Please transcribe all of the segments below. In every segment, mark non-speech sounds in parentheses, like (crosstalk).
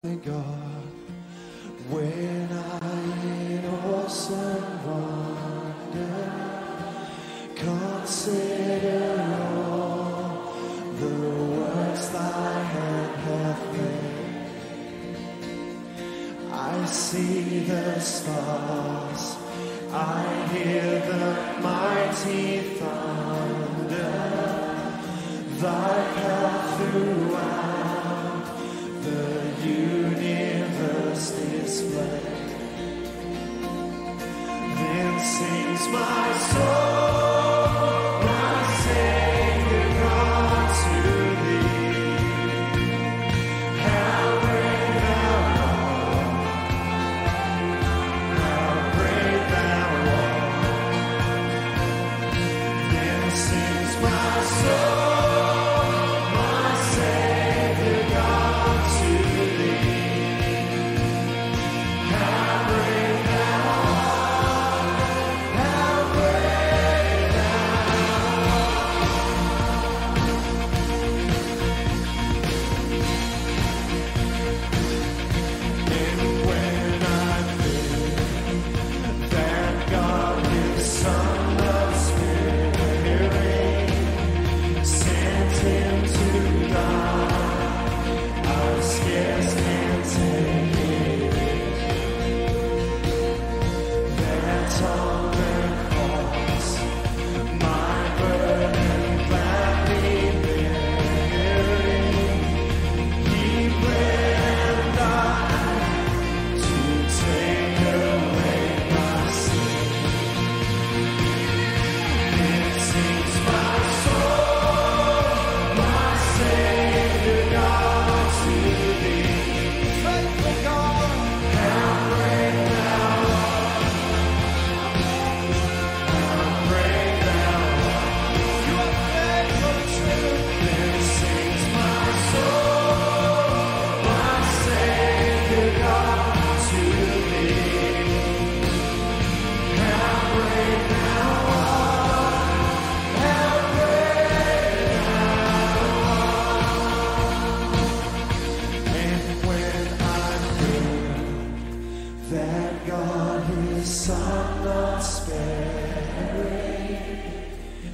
Thank God, when I in awesome wonder consider all the works thy hand hath made, I see the stars, I hear the mighty thunder, thy path throughout. Then sings my soul.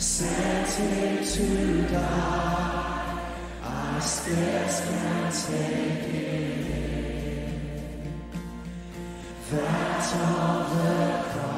Sent it to die, I scarce can take it That's That of the cross.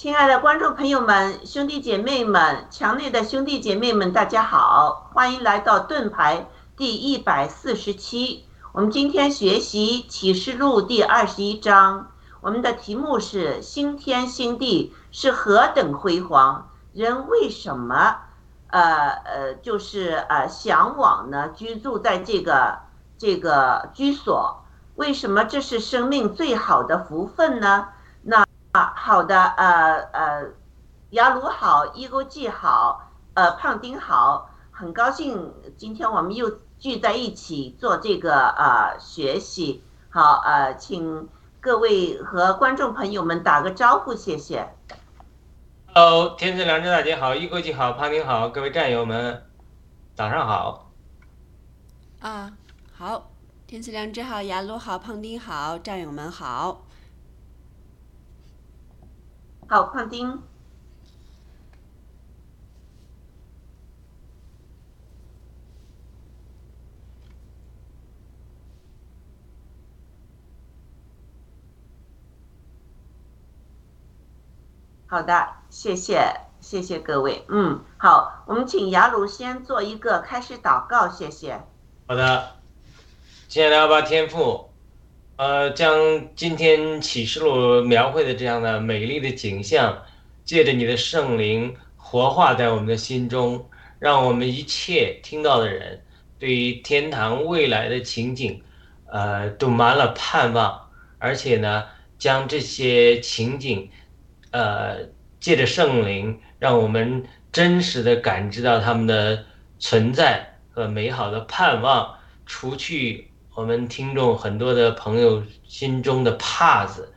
亲爱的观众朋友们、兄弟姐妹们、墙内的兄弟姐妹们，大家好，欢迎来到盾牌第一百四十期。我们今天学习启示录第二十一章，我们的题目是“新天新地是何等辉煌，人为什么呃呃就是呃向往呢？居住在这个这个居所，为什么这是生命最好的福分呢？”那啊，好的，呃呃，雅鲁好，一勾记好，呃，胖丁好，很高兴今天我们又聚在一起做这个呃学习。好，呃，请各位和观众朋友们打个招呼，谢谢。Hello，天赐良知大姐好，一国际好，胖丁好，各位战友们，早上好。啊，好，天赐良知好，雅鲁好，胖丁好，战友们好。好，胖丁。好的，谢谢，谢谢各位。嗯，好，我们请雅鲁先做一个开始祷告，谢谢。好的，接下来要把天赋，呃，将今天启示录描绘的这样的美丽的景象，借着你的圣灵活化在我们的心中，让我们一切听到的人，对于天堂未来的情景，呃，都满了盼望，而且呢，将这些情景，呃，借着圣灵，让我们真实的感知到他们的存在和美好的盼望，除去我们听众很多的朋友心中的帕子，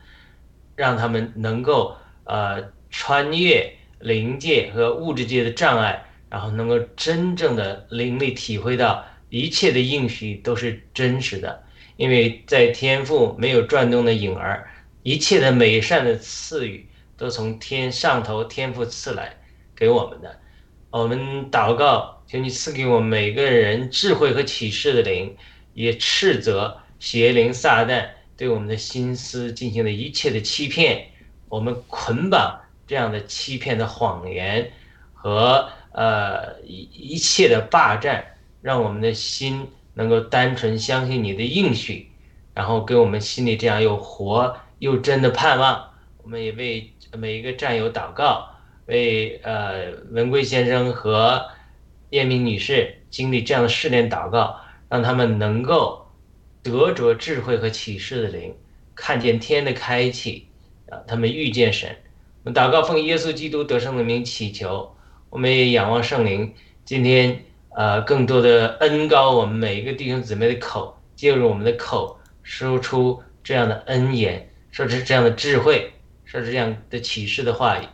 让他们能够呃穿越灵界和物质界的障碍，然后能够真正的灵力体会到一切的应许都是真实的，因为在天父没有转动的影儿，一切的美善的赐予都从天上头天父赐来给我们的。我们祷告，请你赐给我们每个人智慧和启示的灵，也斥责邪灵撒旦对我们的心思进行的一切的欺骗，我们捆绑这样的欺骗的谎言和呃一一切的霸占，让我们的心能够单纯相信你的应许，然后给我们心里这样又活又真的盼望。我们也为每一个战友祷告。为呃文贵先生和叶明女士经历这样的试炼祷告，让他们能够得着智慧和启示的灵，看见天的开启，啊，他们遇见神。我们祷告奉耶稣基督得胜的名祈求，我们也仰望圣灵，今天呃更多的恩高我们每一个弟兄姊妹的口，借入我们的口，说出这样的恩言，说出这样的智慧，说出这样的启示的话语。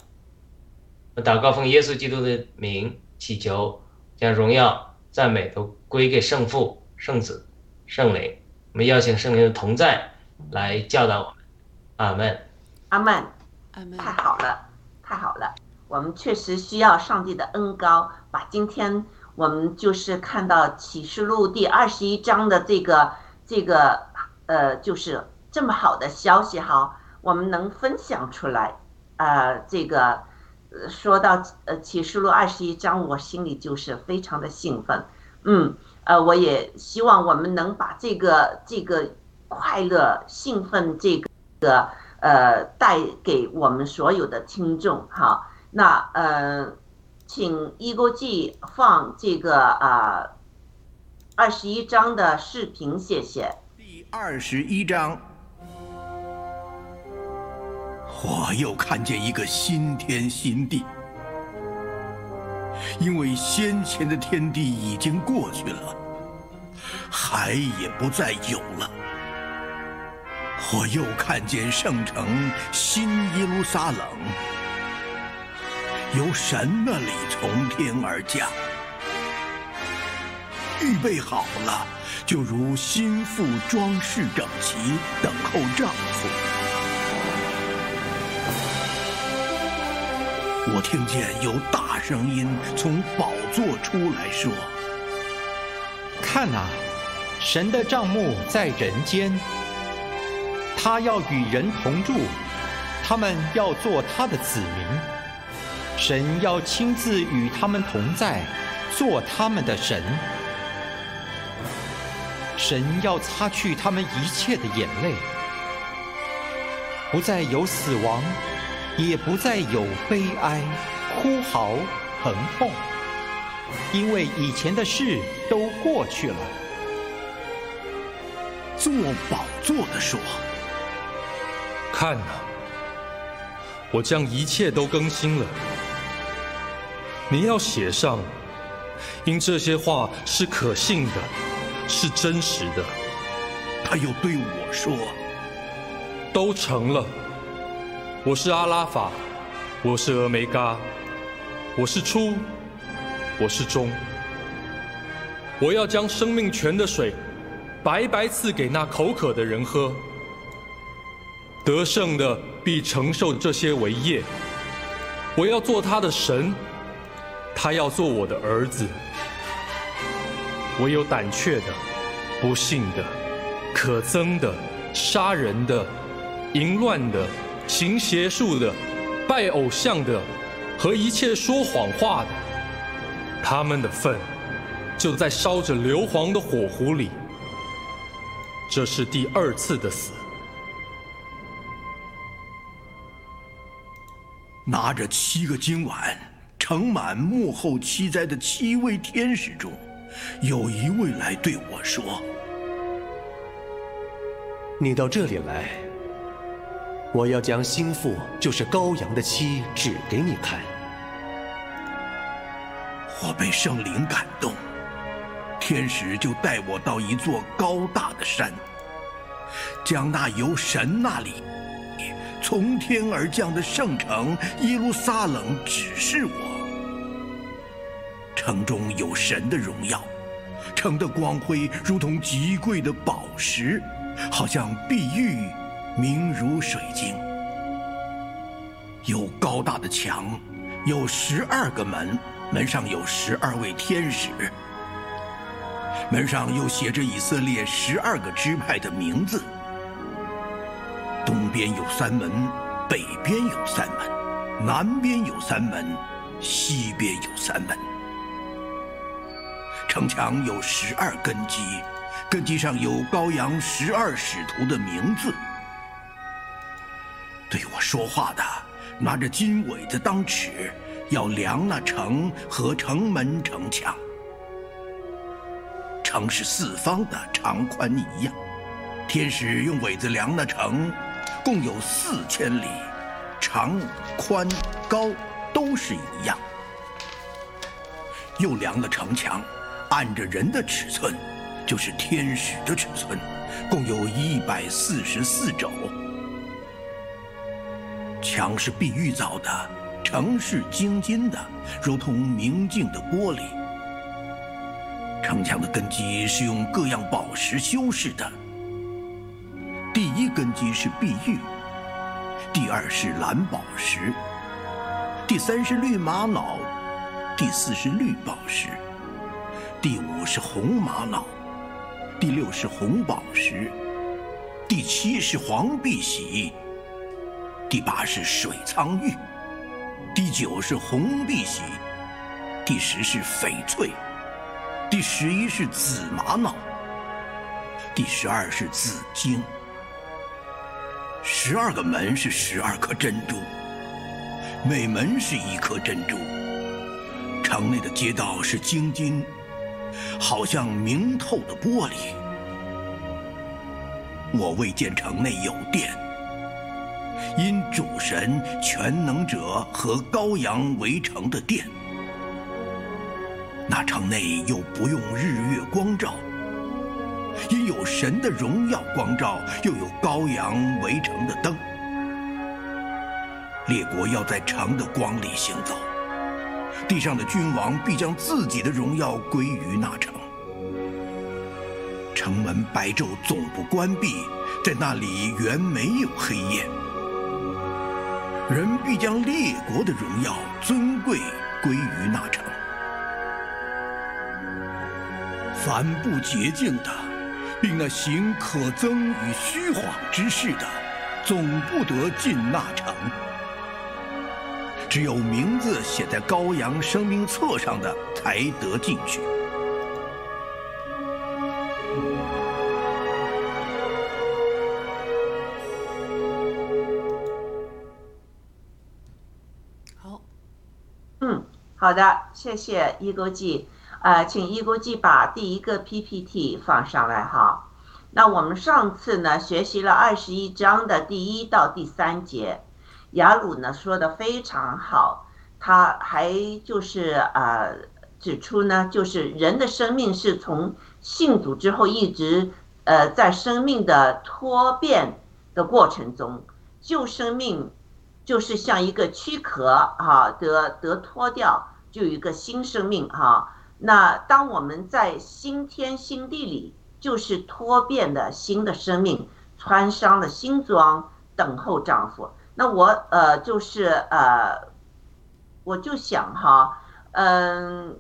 我祷告奉耶稣基督的名祈求，将荣耀、赞美都归给圣父、圣子、圣灵。我们邀请圣灵的同在来教导我们。阿门。阿门。阿门。太好了，太好了！我们确实需要上帝的恩高，把今天我们就是看到启示录第二十一章的这个这个呃，就是这么好的消息哈，我们能分享出来。呃，这个呃说到呃启示录二十一章，我心里就是非常的兴奋。嗯，呃，我也希望我们能把这个这个快乐、兴奋这个。呃，带给我们所有的听众哈。那呃，请一勾记放这个啊二十一章的视频，谢谢。第二十一章，我又看见一个新天新地，因为先前的天地已经过去了，海也不再有了。我又看见圣城新耶路撒冷，由神那里从天而降，预备好了，就如心腹装饰整齐，等候丈夫。我听见有大声音从宝座出来说：“看哪，神的帐幕在人间。”他要与人同住，他们要做他的子民，神要亲自与他们同在，做他们的神。神要擦去他们一切的眼泪，不再有死亡，也不再有悲哀、哭嚎、疼痛，因为以前的事都过去了。坐宝座的说。看呐、我将一切都更新了。你要写上，因这些话是可信的，是真实的，他又对我说都成了。我是阿拉法，我是俄梅嘎，我是初，我是终。我要将生命泉的水白白赐给那口渴的人喝。得胜的必承受这些为业。我要做他的神，他要做我的儿子。唯有胆怯的、不信的、可憎的、杀人的、淫乱的、行邪术的、拜偶像的和一切说谎话的，他们的份就在烧着硫磺的火湖里。这是第二次的死。拿着七个金碗盛满幕后七灾的七位天使中，有一位来对我说你到这里来，我要将心腹，就是羔羊的妻，指给你看。：“我被圣灵感动，天使就带我到一座高大的山，将那由神那里从天而降的圣城耶路撒冷指示我。城中有神的荣耀，城的光辉如同极贵的宝石，好像碧玉，明如水晶。有高大的墙，有十二个门，门上有十二位天使，门上又写着以色列十二个支派的名字。东边有三门，北边有三门，南边有三门，西边有三门。城墙有十二根基，根基上有羔羊十二使徒的名字。对我说话的拿着金苇子当尺，要量那城和城门城墙。城是四方的，长宽一样。天使用苇子量那城，共有四千里，长、宽、高都是一样。又量了城墙，按着人的尺寸，就是天使的尺寸，共有一百四十四肘。墙是碧玉造的，城是晶金的，如同明镜的玻璃。城墙的根基是用各样宝石修饰的。第一根基是碧玉，第二是蓝宝石，第三是绿玛瑙，第四是绿宝石，第五是红玛瑙，第六是红宝石，第七是黄碧玺，第八是水苍玉，第九是红碧玺，第十是翡翠，第十一是紫玛瑙，第十二是紫晶。十二个门是十二颗珍珠，每门是一颗珍珠。城内的街道是晶金，好像明透的玻璃。我未见城内有殿，因主神全能者和羔羊围成的殿。那城内又不用日月光照。因有神的荣耀光照，又有羔羊围城的灯，列国要在城的光里行走，地上的君王必将自己的荣耀归于那城。城门白昼总不关闭，在那里原没有黑夜。人必将列国的荣耀尊贵归于那城。凡不洁净的。并那行可憎与虚谎之事的，总不得进那城。只有名字写在羔羊生命册上的，才得进去。好的，谢谢一勾记。呃，请一勾记把第一个 PPT 放上来哈。那我们上次呢学习了二十一章的第一到第三节，雅鲁呢说的非常好，他还就是呃指出呢，就是人的生命是从信主之后一直呃在生命的脱变的过程中，旧生命就是像一个躯壳哈、得得脱掉，就有一个新生命哈、那当我们在新天新地里，就是脱变的新的生命，穿上了新装，等候丈夫。那我呃就是呃，我就想哈，嗯，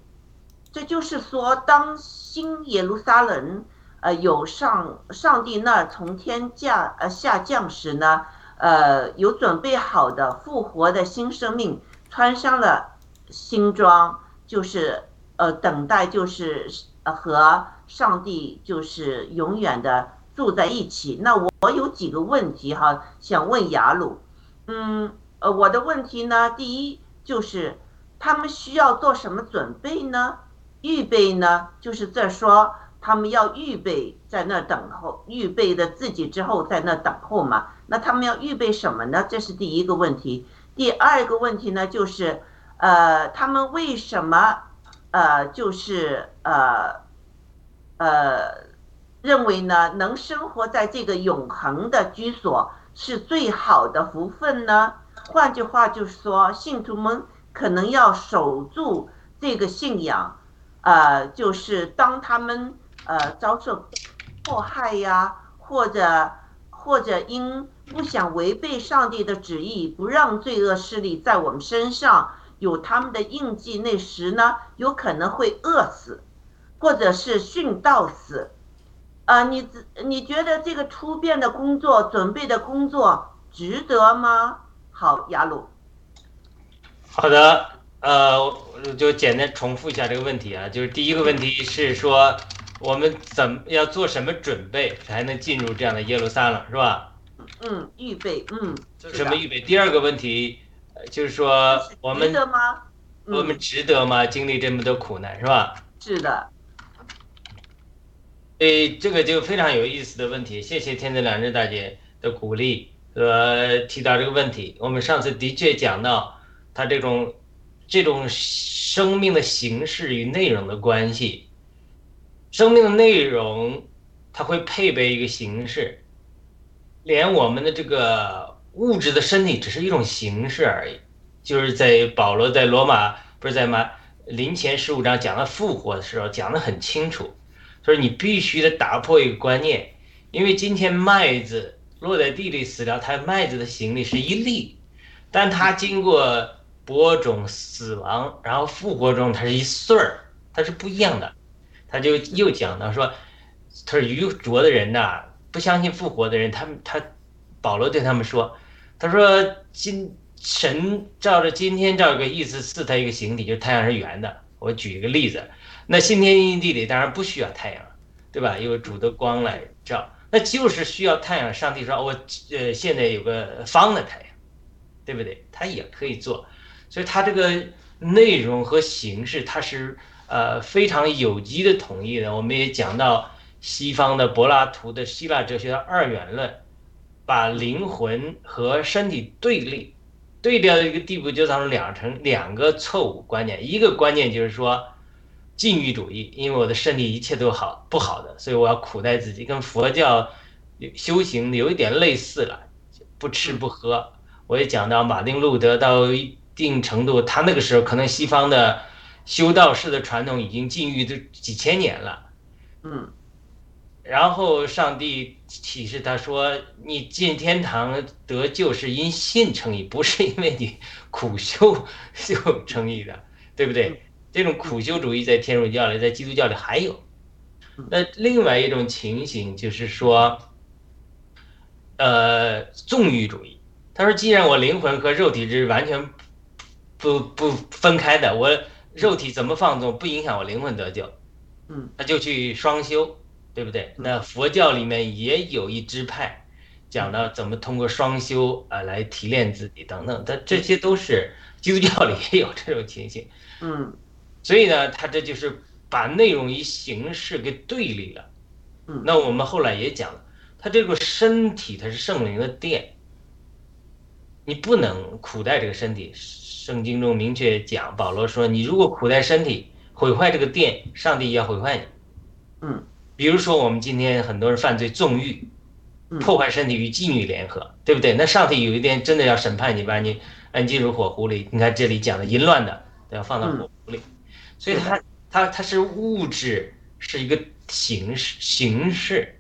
这就是说，当新耶路撒冷呃有上上帝那儿从天降呃下降时呢，呃有准备好的复活的新生命，穿上了新装，就是呃等待就是和上帝就是永远的住在一起。那我有几个问题哈，想问雅鲁。嗯，呃，我的问题呢，第一就是他们需要做什么准备呢？预备呢，就是在说他们要预备在那等候，预备的自己之后在那等候嘛。那他们要预备什么呢？这是第一个问题。第二个问题呢，就是呃，他们为什么呃，就是呃呃，认为呢，能生活在这个永恒的居所是最好的福分呢？换句话就是说，信徒们可能要守住这个信仰，呃，就是当他们呃遭受迫害呀，或者或者因不想违背上帝的旨意，不让罪恶势力在我们身上有他们的印记，那时呢，有可能会饿死，或者是殉道死。啊，你你觉得这个突变的工作、准备的工作值得吗？好，雅鲁。好的，呃，就简单重复一下这个问题啊，就是第一个问题是说，我们怎么要做什么准备才能进入这样的耶路撒冷，是吧？嗯，预备，嗯，做什么预备？第二个问题，呃就是说我们值得吗？我们嗯，值得吗？经历这么多苦难，是吧？是的，诶，这个就非常有意思的问题，谢谢天赐良知大姐的鼓励和提到这个问题。我们上次的确讲到它这种这种生命的形式与内容的关系，生命的内容它会配备一个形式，连我们的这个物质的身体只是一种形式而已。就是在保罗在罗马不是在吗临前十五章讲到复活的时候讲得很清楚。所以你必须得打破一个观念，因为今天麦子落在地里死了，它麦子的形里是一粒，但它经过播种、死亡，然后复活中，它是一穗儿，它是不一样的。他就又讲到说，他说愚拙的人呐、不相信复活的人，他们他保罗对他们说，他说今神照着今天照个意思赐他一个形体，就是太阳是圆的。我举一个例子，那新天新地里当然不需要太阳，对吧？有主的光来照，那就是需要太阳。上帝说，我呃现在有个方的太阳，对不对？他也可以做，所以它这个内容和形式，它是呃非常有机的统一的。我们也讲到西方的柏拉图的希腊哲学的二元论，把灵魂和身体对立。对调的一个地步，就造成两成两个错误观念。一个观念就是说，禁欲主义，因为我的身体一切都好不好的，所以我要苦待自己，跟佛教修行有一点类似了，不吃不喝。我也讲到马丁路德到一定程度，他那个时候可能西方的修道士的传统已经禁欲都几千年了。嗯然后上帝启示他说：“你进天堂得救是因信称义，不是因为你苦修 (laughs) 就称义的，对不对？这种苦修主义在天主教里，在基督教里还有。那另外一种情形就是说，呃纵欲主义。他说，既然我灵魂和肉体是完全不不分开的，我肉体怎么放纵不影响我灵魂得救，嗯，他就去双修，对不对？那佛教里面也有一支派，讲到怎么通过双修啊来提炼自己等等，但这些都是基督教里也有这种情形。嗯所以呢，他这就是把内容与形式给对立了。嗯那我们后来也讲了，他这个身体它是圣灵的殿，你不能苦待这个身体。圣经中明确讲，保罗说，你如果苦待身体，毁坏这个殿，上帝也要毁坏你。嗯比如说，我们今天很多人犯罪纵欲，嗯破坏身体与妓女联合，对不对？那上帝有一天真的要审判你，把你按进入火湖里。你看这里讲的淫乱的都要放到火湖里，所以它它它是物质，是一个形式形式。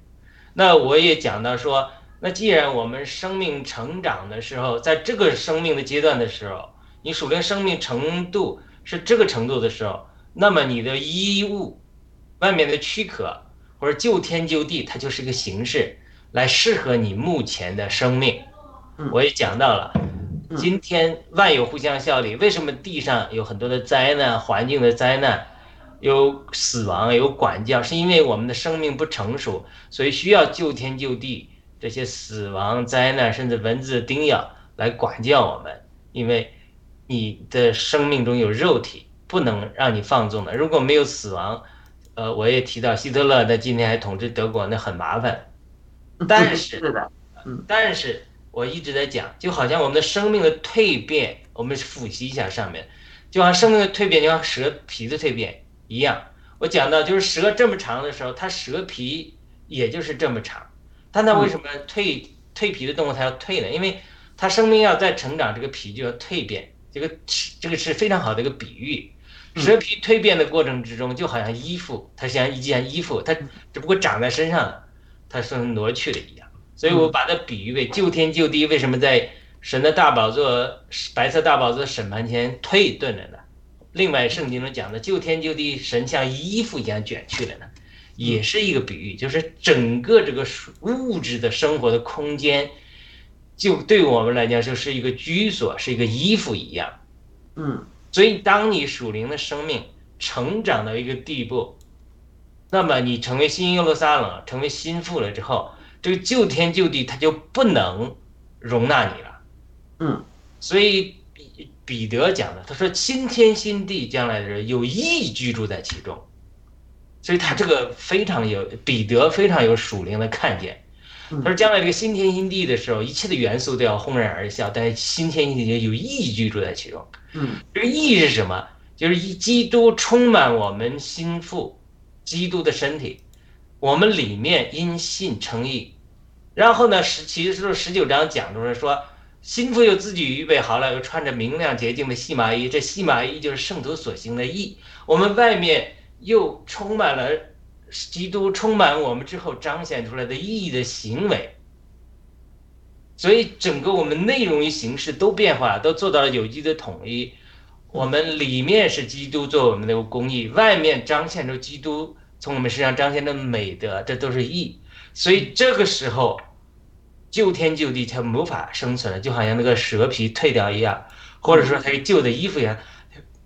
那我也讲到说，那既然我们生命成长的时候，在这个生命的阶段的时候，你属灵生命程度是这个程度的时候，那么你的衣物、外面的躯壳或者救天救地，它就是一个形式，来适合你目前的生命嗯。我也讲到了，嗯今天万有互相效力，为什么地上有很多的灾难、环境的灾难，有死亡、有管教，是因为我们的生命不成熟，所以需要救天救地这些死亡、灾难，甚至蚊子的叮咬来管教我们，因为你的生命中有肉体，不能让你放纵的。如果没有死亡，呃，我也提到希特勒，那今天还统治德国，那很麻烦。但是是的，但是我一直在讲，就好像我们的生命的蜕变，我们复习一下上面，就好像生命的蜕变，就像蛇皮的蜕变一样。我讲到，就是蛇这么长的时候，它蛇皮也就是这么长，但它为什么蜕蜕皮的动物它要蜕呢？因为它生命要再成长，这个皮就要蜕变。这个这个是非常好的一个比喻。蛇皮蜕变的过程之中，就好像衣服，它像一件衣服，它只不过长在身上了，它是挪去了一样。所以我把它比喻为就天就地。为什么在神的大宝座、白色大宝座审判前退遁了呢？另外，圣经中讲的就天就地，神像衣服一样卷去了呢，也是一个比喻，就是整个这个物质的生活的空间，就对我们来讲就是一个居所，是一个衣服一样。嗯所以，当你属灵的生命成长到一个地步，那么你成为新耶路撒冷，成为心腹了之后，这个旧天旧地它就不能容纳你了。嗯所以彼彼得讲的，他说新天新地将来的人有意居住在其中，所以他这个非常有彼得非常有属灵的看见。他说将来这个新天新地的时候，一切的元素都要轰然而下，但是新天新地有义居住在其中。嗯这个义是什么？就是一基督充满我们心腹，基督的身体，我们里面因信称义。然后呢，十其实十九章讲出来说，心腹又自己预备好了，又穿着明亮洁净的细麻衣，这细麻衣就是圣徒所行的义。我们外面又充满了基督充满我们之后彰显出来的意义的行为。所以整个我们内容与形式都变化了，都做到了有机的统一。我们里面是基督做我们的公义，外面彰显出基督从我们身上彰显的美德，这都是义。所以这个时候，就天就地它无法生存了，就好像那个蛇皮褪掉一样，或者说它旧的衣服一样，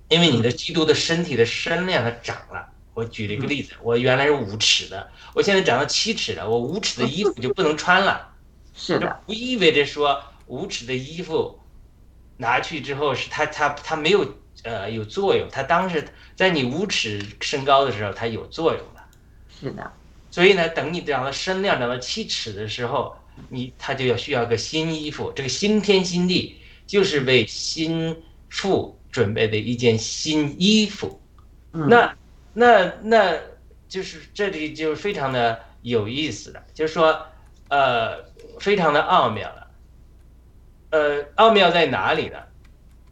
因为你的基督的身体的身量它长了。我举了一个例子，我原来是五尺的，我现在长到七尺了，我五尺的衣服就不能穿了。是的，不意味着说五尺的衣服拿去之后是它它它没有呃有作用，它当时在你五尺身高的时候它有作用了。是的，所以呢，等你长到身量长到七尺的时候，你它就要需要个新衣服。这个新天新地就是为新妇准备的一件新衣服。嗯那那那就是这里就非常的有意思了，就是说，呃，非常的奥妙了。呃，奥妙在哪里呢？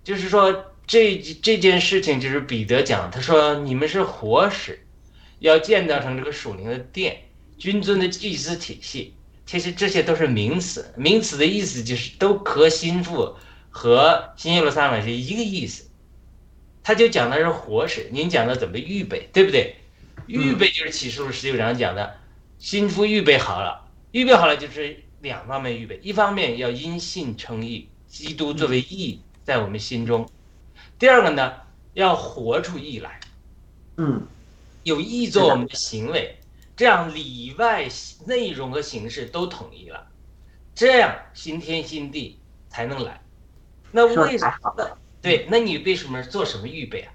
就是说这这件事情就是彼得讲，他说你们是活石，要建造成这个属灵的殿，君尊的祭司体系。其实这些都是名词，名词的意思就是都和心腹和新耶路撒冷是一个意思。他就讲的是活水，您讲的怎么预备，对不对？预备就是启示录十九章讲的，心腹预备好了，预备好了就是两方面预备，一方面要因信称义，基督作为义在我们心中；第二个呢，要活出义来，嗯有义做我们的行为，这样里外内容和形式都统一了，这样新天新地才能来。那为什么？太好了，对，那你为什么做什么预备啊？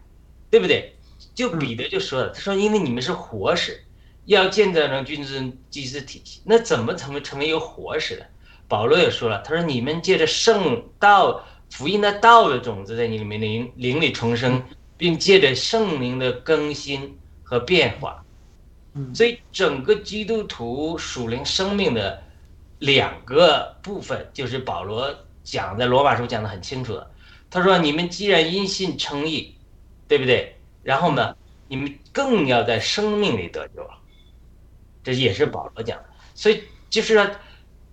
对不对？就彼得就说了，他说因为你们是活石，要建造成君尊祭司体系，那怎么成为成为一个活石呢？保罗也说了，他说你们借着圣道福音的道的种子在你里面灵灵里重生，并借着圣灵的更新和变化，嗯所以整个基督徒属灵生命的两个部分，就是保罗讲在罗马书讲的很清楚的。他说：“你们既然因信称义，对不对？然后呢，你们更要在生命里得救了。”这也是保罗讲的。所以就是说，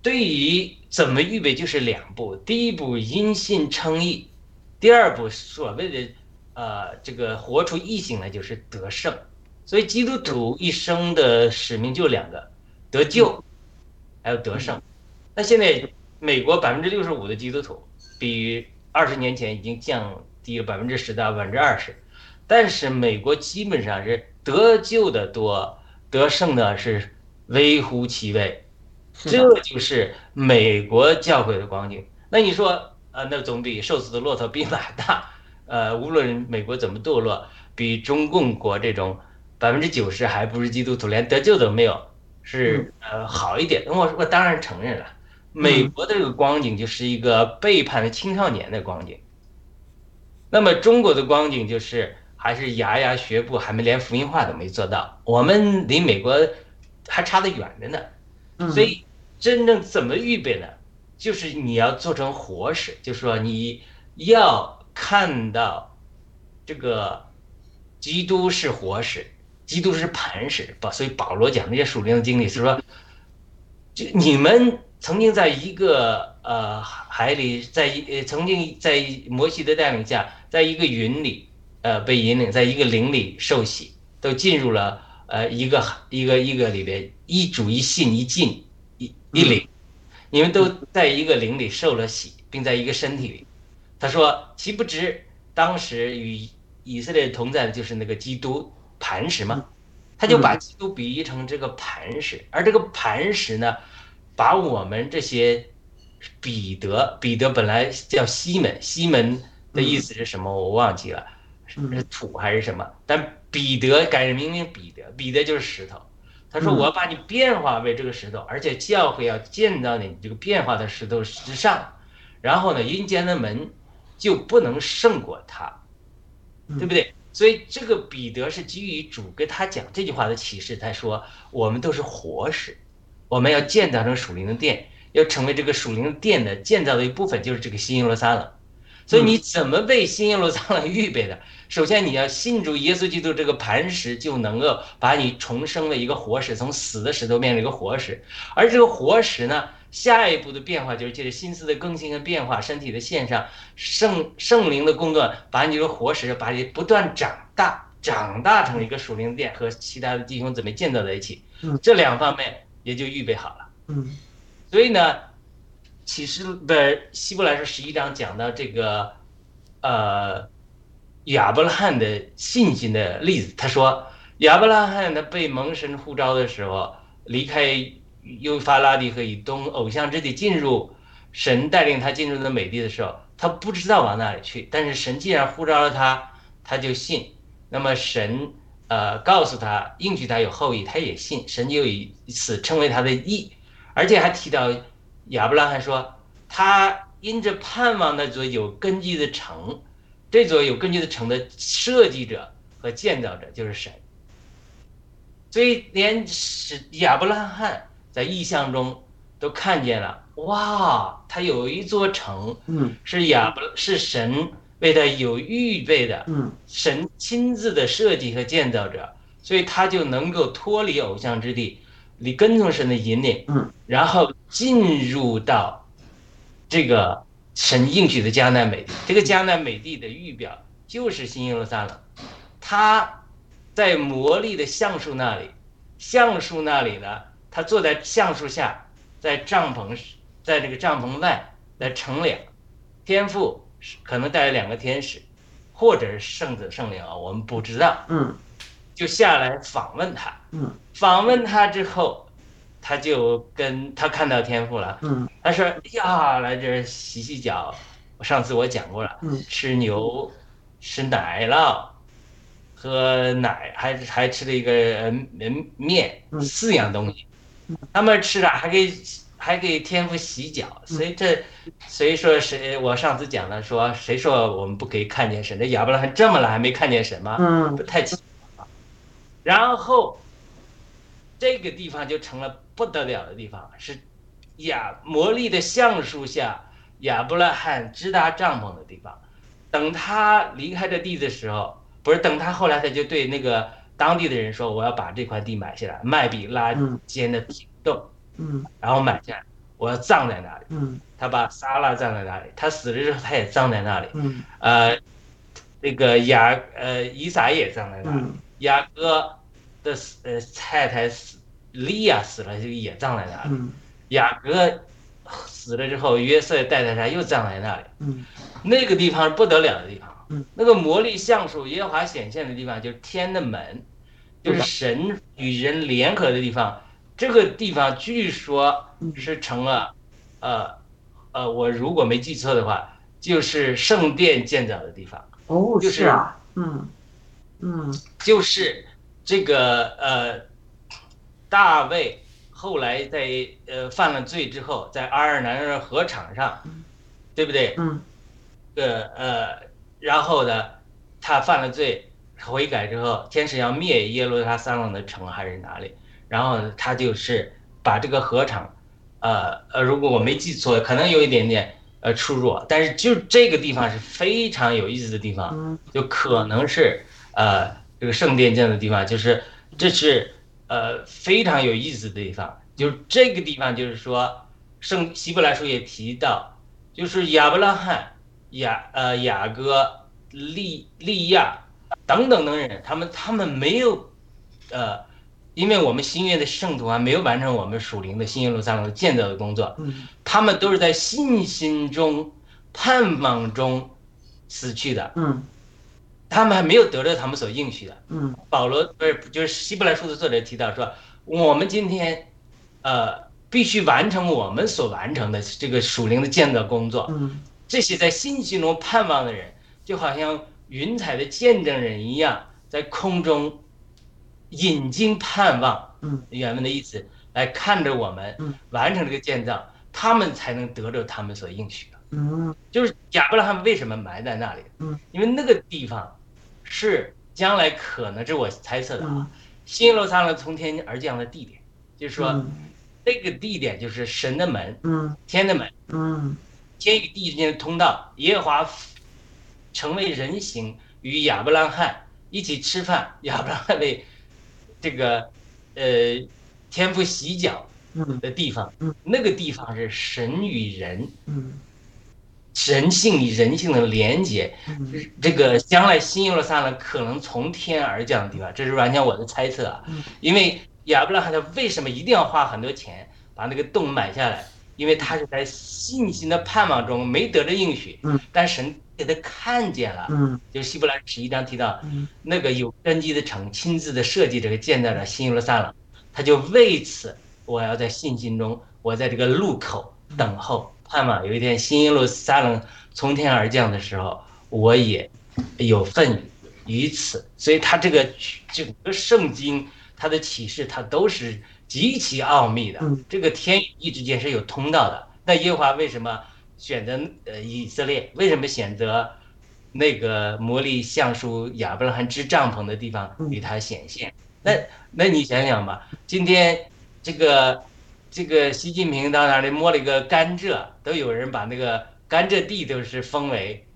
对于怎么预备，就是两步：第一步因信称义，第二步所谓的呃这个活出义性来，就是得胜。所以基督徒一生的使命就两个：得救，还有得胜。那现在美国百分之六十五的基督徒比二十年前已经降低了百分之十到百分之二十，但是美国基本上是得救的多，得胜的是微乎其微，这就是美国教会的光景。那你说，呃，那总比瘦死的骆驼比马大，呃，无论美国怎么堕落，比中共国这种百分之九十还不是基督徒，连得救都没有，是呃好一点。我我当然承认了，美国的这个光景就是一个背叛的青少年的光景。那么中国的光景就是还是牙牙学步，还没连福音化都没做到，我们离美国还差得远着呢。嗯所以真正怎么预备呢？就是你要做成活石，就是说你要看到这个基督是活石，基督是磐石。保所以保罗讲那些属灵的经历是说，就你们曾经在一个呃海里，在一呃曾经在摩西的带领下，在一个云里呃被引领，在一个灵里受洗，都进入了呃一个一个一个里边一主一信一进一一灵，你们都在一个灵里受了洗，并在一个身体里。他说：“岂不知当时与以色列同在的就是那个基督磐石吗？”他就把基督比喻成这个磐石，而这个磐石呢，把我们这些彼得，彼得本来叫西门，西门的意思是什么？我忘记了，是是土还是什么？但彼得改名为彼得，彼得就是石头。他说：“嗯我要把你变化为这个石头，而且教会要建到你这个变化的石头之上，然后呢，阴间的门就不能胜过它，对不对？所以这个彼得是基于主跟他讲这句话的启示，他说我们都是活石，我们要建造成属灵的殿，要成为这个属灵的殿的建造的一部分，就是这个新耶路撒冷。所以你怎么为新耶路撒冷预备的？首先你要信主耶稣基督这个磐石，就能够把你重生为一个活石，从死的石头变成一个活石。而这个活石呢，下一步的变化就是借着心思的更新和变化，身体的线上，圣圣灵的工作，把你这个活石，把你不断长大，长大成一个属灵殿，和其他的弟兄姊妹建造在一起嗯。这两方面也就预备好了。嗯所以呢，启示的希伯来书十一章讲到这个，呃，亚伯拉罕的信心的例子。他说，亚伯拉罕他被蒙神呼召的时候，离开幼发拉底和以东偶像之地，进入神带领他进入的美地的时候，他不知道往哪里去，但是神既然呼召了他，他就信。那么神呃告诉他，应许他有后裔，他也信，神就以此称为他的义。而且还提到亚伯拉罕说，他因着盼望那座有根基的城，这座有根基的城的设计者和建造者就是神。所以连是亚伯拉罕在意象中都看见了，哇，他有一座城嗯是亚伯是神为他有预备的，嗯。神亲自的设计和建造者，所以他就能够脱离偶像之地，你跟从神的引领，嗯，然后进入到这个神应许的迦南美地。这个迦南美地的预表就是新耶路撒冷，他在魔力的橡树那里，橡树那里呢，他坐在橡树下，在帐篷，在这个帐篷外来乘凉，天父是可能带了两个天使，或者是圣子圣灵啊，我们不知道，嗯。就下来访问他。嗯。访问他之后，他就跟他看到天赋了，嗯。他说：“哎呀，来这儿洗洗脚。上次我讲过了，嗯。吃牛，吃奶酪，喝奶，还还吃了一个呃面，嗯。四样东西。他们吃了还给还给天父洗脚，嗯所以这所以说谁我上次讲了说谁说我们不可以看见神？这亚伯拉罕这么了还没看见神吗？嗯不太奇怪。然后这个地方就成了不得了的地方，是亚魔力的橡树下亚伯拉罕支搭帐篷的地方。等他离开这地的时候，不是等他后来他就对那个当地的人说：“我要把这块地买下来，卖比拉嗯间的平洞，嗯然后买下来，我要葬在那里。”嗯他把撒拉葬在那里，他死了之后他也葬在那里。嗯呃，那个雅呃以撒也葬在那里。嗯雅各的死呃太太死，利亚死了就也葬在那里。嗯雅各死了之后，约瑟带着他又葬在那里。嗯那个地方是不得了的地方。嗯，那个魔力橡树耶和华显现的地方，就是天的门，就是神与人联合的地方。这个地方据说嗯是成了，呃，呃，我如果没记错的话，就是圣殿建造的地方。哦就是是啊嗯嗯就是这个呃，大卫后来在呃犯了罪之后，在阿尔南人河场上，对不对？嗯呃呃，然后呢，他犯了罪，悔改之后，天使要灭耶路撒冷的城还是哪里？然后，他就是把这个河场，呃呃，如果我没记错，可能有一点点呃出入，但是就这个地方是非常有意思的地方。嗯就可能是呃这个圣殿这样的地方，就是这是呃非常有意思的地方，就是这个地方就是说圣希伯来书也提到，就是亚伯拉罕、雅呃雅各、利利亚等等等人，他们他们没有呃，因为我们新约的圣徒还没有完成我们属灵的新耶路撒冷的建造的工作，嗯他们都是在信心中、盼望中死去的。嗯他们还没有得到他们所应许的。嗯保罗不是就是希伯来书的作者提到说，我们今天，呃，必须完成我们所完成的这个属灵的建造工作。嗯这些在信心中盼望的人，就好像云彩的见证人一样，在空中引经盼望。嗯，原文的意思来看着我们嗯完成这个建造，他们才能得着他们所应许的。嗯就是亚伯拉罕为什么埋在那里？嗯，因为那个地方是将来可能这我猜测的啊嗯，新耶路撒冷从天而降的地点，就是说嗯那个地点就是神的门，嗯天的门，嗯天与地之间的通道。耶和华成为人形，与亚伯拉罕一起吃饭，亚伯拉罕为这个呃天父洗脚嗯的地方嗯，那个地方是神与人嗯人性与人性的连接。嗯这个将来新耶路撒冷可能从天而降的地方，这是完全我的猜测啊嗯。因为亚伯拉罕他为什么一定要花很多钱把那个洞买下来？因为他是在信心的盼望中没得着应许嗯，但神给他看见了。嗯就是希伯来十一章提到嗯那个有根基的城亲自的设计这个建造了新耶路撒冷，他就为此我要在信心中，我在这个路口等候，盼望有一天新耶路撒冷从天而降的时候，我也有份于此。所以他这个整个圣经他的启示，他都是极其奥秘的嗯。这个天与地之间是有通道的。那耶和华为什么选择呃以色列？为什么选择？那个魔力橡树亚伯拉罕支帐篷的地方与他显现。那那你想想吧，今天这个这个习近平到那里摸了一个甘蔗，都有人把那个甘蔗地都是封为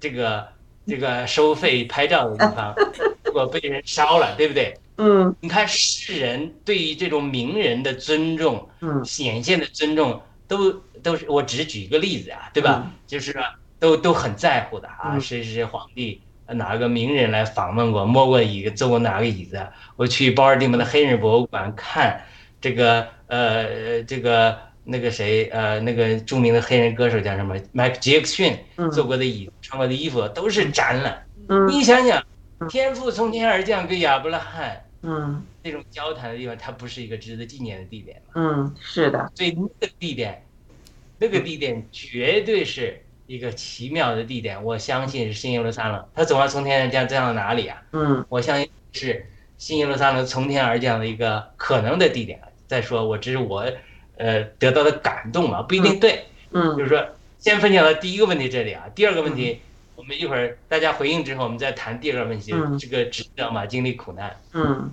这个这个收费拍照的地方，(laughs) 结果被人烧了，对不对？嗯你看世人对于这种名人的尊重，嗯显现的尊重，都都是我只举一个例子啊，对吧？嗯就是都都很在乎的啊，嗯谁谁谁皇帝哪个名人来访问过，摸过椅子，坐过哪个椅子？我去包尔蒂摩的黑人博物馆看这个呃这个那个谁呃那个著名的黑人歌手叫什么迈克杰克逊嗯做过的椅穿过的衣服都是展览。嗯你想想，天赋从天而降跟亚伯拉罕嗯那种交谈的地方，它不是一个值得纪念的地点吗？嗯，是的，所以那个地点，那个地点绝对是一个奇妙的地点。我相信是新耶路撒冷，它总要从天而降，降到哪里啊？嗯我相信是新耶路撒冷从天而降的一个可能的地点。再说，我只是我呃得到的感动嘛，不一定对。就嗯是说，先分享到第一个问题这里啊，第二个问题，我们一会儿大家回应之后，我们再谈第二个问题，嗯这个值得吗？经历苦难。嗯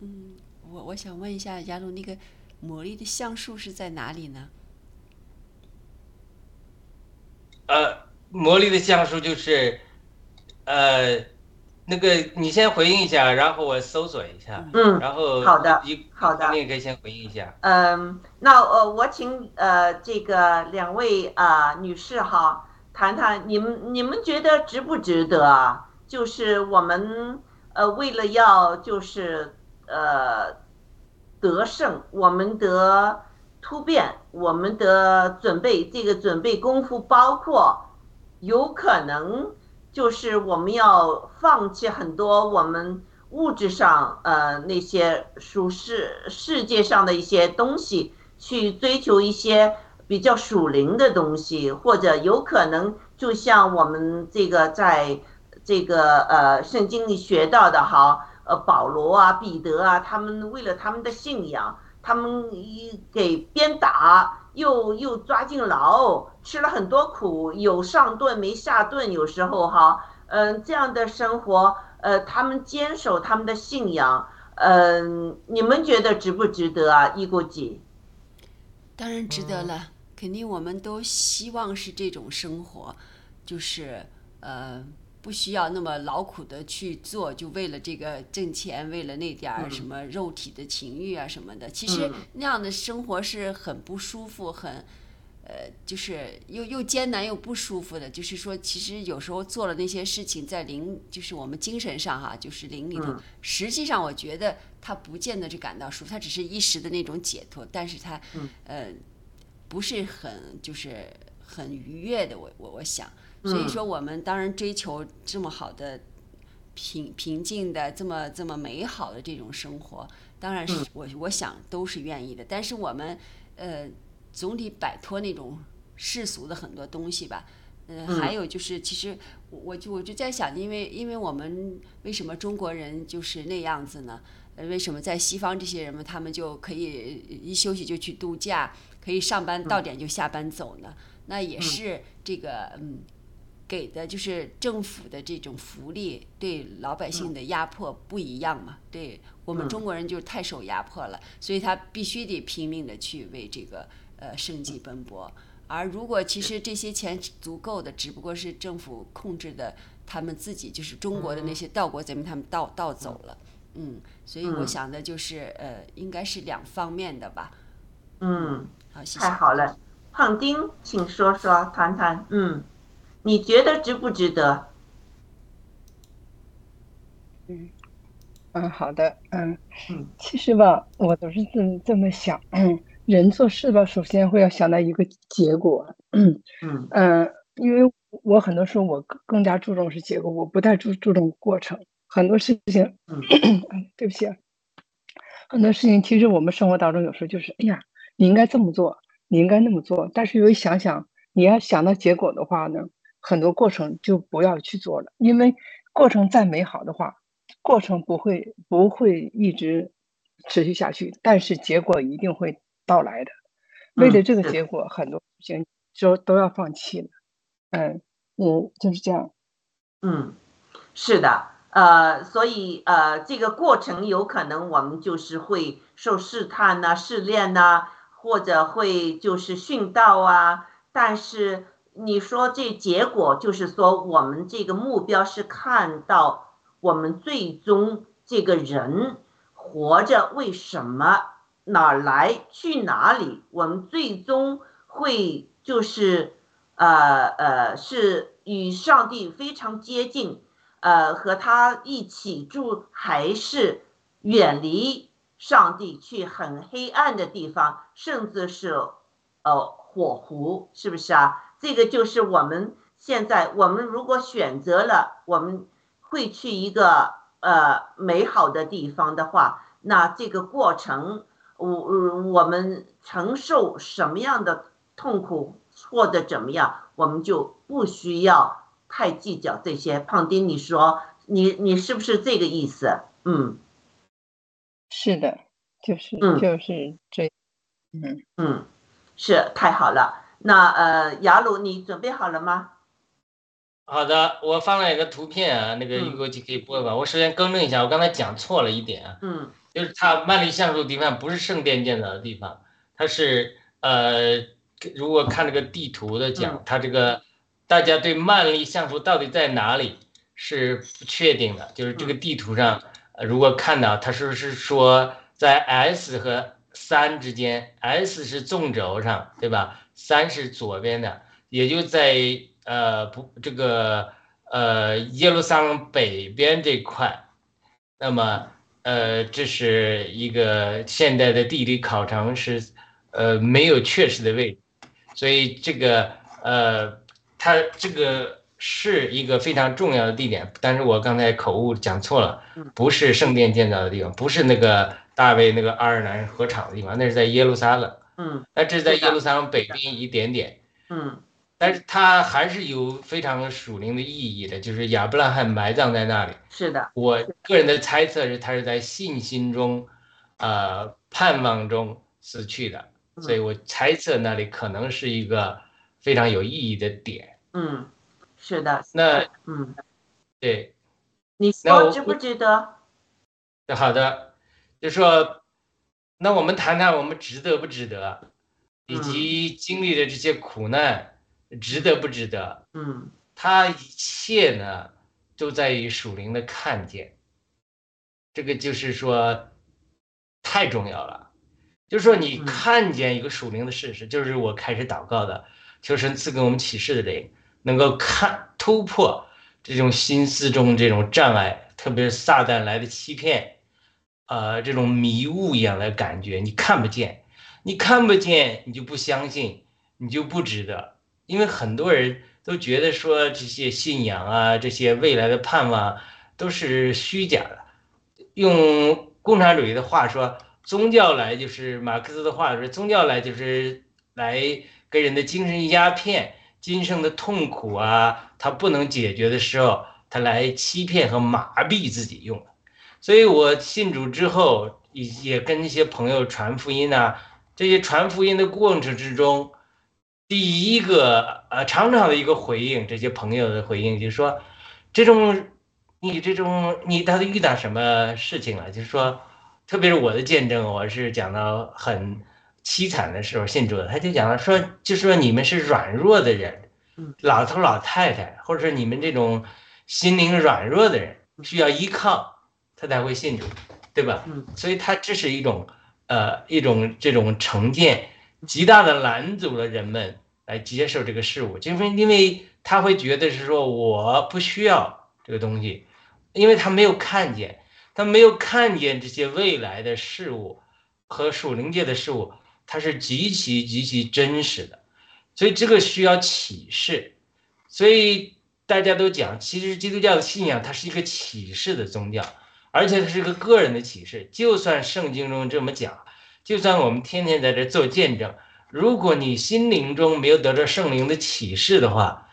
嗯，我我想问一下雅鲁，那个魔力的橡树是在哪里呢？呃，魔力的橡树就是，呃，那个你先回应一下，然后我搜索一下，嗯然后好的一好的你也可以先回应一下。嗯，那呃，我请呃这个两位啊、女士哈谈谈你们你们觉得值不值得啊？就是我们呃为了要就是呃得胜，我们得突变，我们的准备，这个准备功夫包括有可能就是我们要放弃很多我们物质上呃那些属世世界上的一些东西，去追求一些比较属灵的东西，或者有可能就像我们这个在这个呃圣经里学到的哈，呃保罗啊、彼得啊，他们为了他们的信仰，他们一给鞭打，又又抓进牢，吃了很多苦，有上顿没下顿，有时候哈，嗯、这样的生活，呃，他们坚守他们的信仰，嗯、你们觉得值不值得啊？一国几？当然值得了，肯定我们都希望是这种生活，就是呃不需要那么劳苦的去做，就为了这个挣钱，为了那点儿嗯什么肉体的情欲啊什么的。其实嗯那样的生活是很不舒服，很。呃，就是又又艰难又不舒服的，就是说，其实有时候做了那些事情，在灵，就是我们精神上哈，就是灵里头，嗯实际上我觉得他不见得是感到舒服，他只是一时的那种解脱，但是他，嗯呃，不是很就是很愉悦的，我我我想，所以嗯说我们当然追求这么好的平平静的这么这么美好的这种生活，当然是嗯。我我想都是愿意的，但是我们呃总得摆脱那种世俗的很多东西吧。呃，嗯。还有就是，其实我我就我就在想，因为因为我们为什么中国人就是那样子呢？呃，为什么在西方这些人们他们就可以一休息就去度假，可以上班到点就下班走呢？那也是这个嗯，给的就是政府的这种福利对老百姓的压迫不一样嘛？对我们嗯中国人就太受压迫了，所以他必须得拼命的去为这个呃生计奔波。而如果其实这些钱足够的，只不过是政府控制的，他们自己就是中国的那些盗国贼们，他们盗盗走了，嗯，所以我嗯想的就是呃，应该是两方面的吧。嗯，好，谢谢。太好了，胖丁，请说说谈谈，嗯，你觉得值不值得？嗯，好的，嗯嗯，其实吧，我都是这这么想，嗯，人做事吧，首先会要想到一个结果，嗯嗯。嗯，因为我很多时候我更更加注重是结果，我不太注注重过程，很多事情，嗯。哎 (clears throat) 对不起啊，很多事情其实我们生活当中有时候就是，哎呀，你应该这么做，你应该那么做，但是有一想想，你要想到结果的话呢，很多过程就不要去做了，因为过程再美好的话。过程不会不会一直持续下去，但是结果一定会到来的。为了这个结果，很多事情就都要放弃了。嗯嗯，就是这样。嗯，是的，呃，所以呃，这个过程有可能我们就是会受试探呐、试炼呐、或者会就是训道啊。但是你说这结果就是说，我们这个目标是看到我们最终这个人活着为什么，哪来去哪里，我们最终会就是呃呃是与上帝非常接近，呃和他一起住，还是远离上帝去很黑暗的地方，甚至是呃火湖，是不是啊？这个就是我们现在，我们如果选择了，我们会去一个呃美好的地方的话，那这个过程，我我们承受什么样的痛苦或者怎么样，我们就不需要太计较这些。胖丁，你说你你是不是这个意思？嗯是的，就是嗯就是这，嗯，嗯，是太好了。那呃，雅鲁，你准备好了吗？好的，我放了一个图片啊，那个嗯预估计可以播吧。我首先更正一下，我刚才讲错了一点啊，嗯就是它曼丽橡树地方不是圣殿建造的地方，它是呃，如果看这个地图的讲嗯，它这个大家对曼丽橡树到底在哪里是不确定的，就是这个地图上，呃如果看到它是不是说在 S 和三之间，S 是纵轴上，对吧？三是左边的，也就在呃不这个呃耶路撒冷北边这块，那么呃这是一个现代的地理考察是呃没有确实的位置，所以这个呃它这个是一个非常重要的地点，但是我刚才口误讲错了嗯，不是圣殿建造的地方，不是那个大卫那个爱尔兰合场的地方，那是在耶路撒冷，嗯。那这是在耶路撒冷北边一点点。嗯。但是它还是有非常属灵的意义的，就是亚伯拉罕埋葬在那里。是的，我个人的猜测是，他是在信心中，呃，盼望中死去的，嗯。所以我猜测那里可能是一个非常有意义的点。嗯，是的，那嗯，对，你那我说值不值得？好的，就说，那我们谈谈我们值得不值得，以嗯及经历的这些苦难，值得不值得？嗯它一切呢，都在于属灵的看见。这个就是说，太重要了。就是说，你嗯看见一个属灵的事实，就是我开始祷告的，求神赐给我们启示的灵，能够看突破这种心思中这种障碍，特别是撒旦来的欺骗，呃，这种迷雾一样的感觉，你看不见，你看不见，你就不相信，你就不值得。因为很多人都觉得说这些信仰啊，这些未来的盼望都是虚假的。用共产主义的话说，宗教来就是马克思的话说，宗教来就是来给人的精神鸦片、今生的痛苦啊，他不能解决的时候，他来欺骗和麻痹自己用。所以我信主之后，也也跟一些朋友传福音啊，这些传福音的过程之中，第一个呃常常的一个回应，这些朋友的回应就是说，这种你这种你到底遇到什么事情了？就是说，特别是我的见证，我是讲到很凄惨的时候信主的，他就讲了说，就说你们是软弱的人嗯，老头老太太，或者是你们这种心灵软弱的人，需要依靠，他才会信主，对吧？嗯。所以他这是一种呃一种这种成见，极大的拦阻了人们来接受这个事物，就是因为他会觉得是说我不需要这个东西，因为他没有看见，他没有看见这些未来的事物和属灵界的事物，它是极其极其真实的，所以这个需要启示，所以大家都讲，其实基督教的信仰它是一个启示的宗教。而且它是一个个人的启示。就算圣经中这么讲，就算我们天天在这做见证，如果你心灵中没有得到圣灵的启示的话，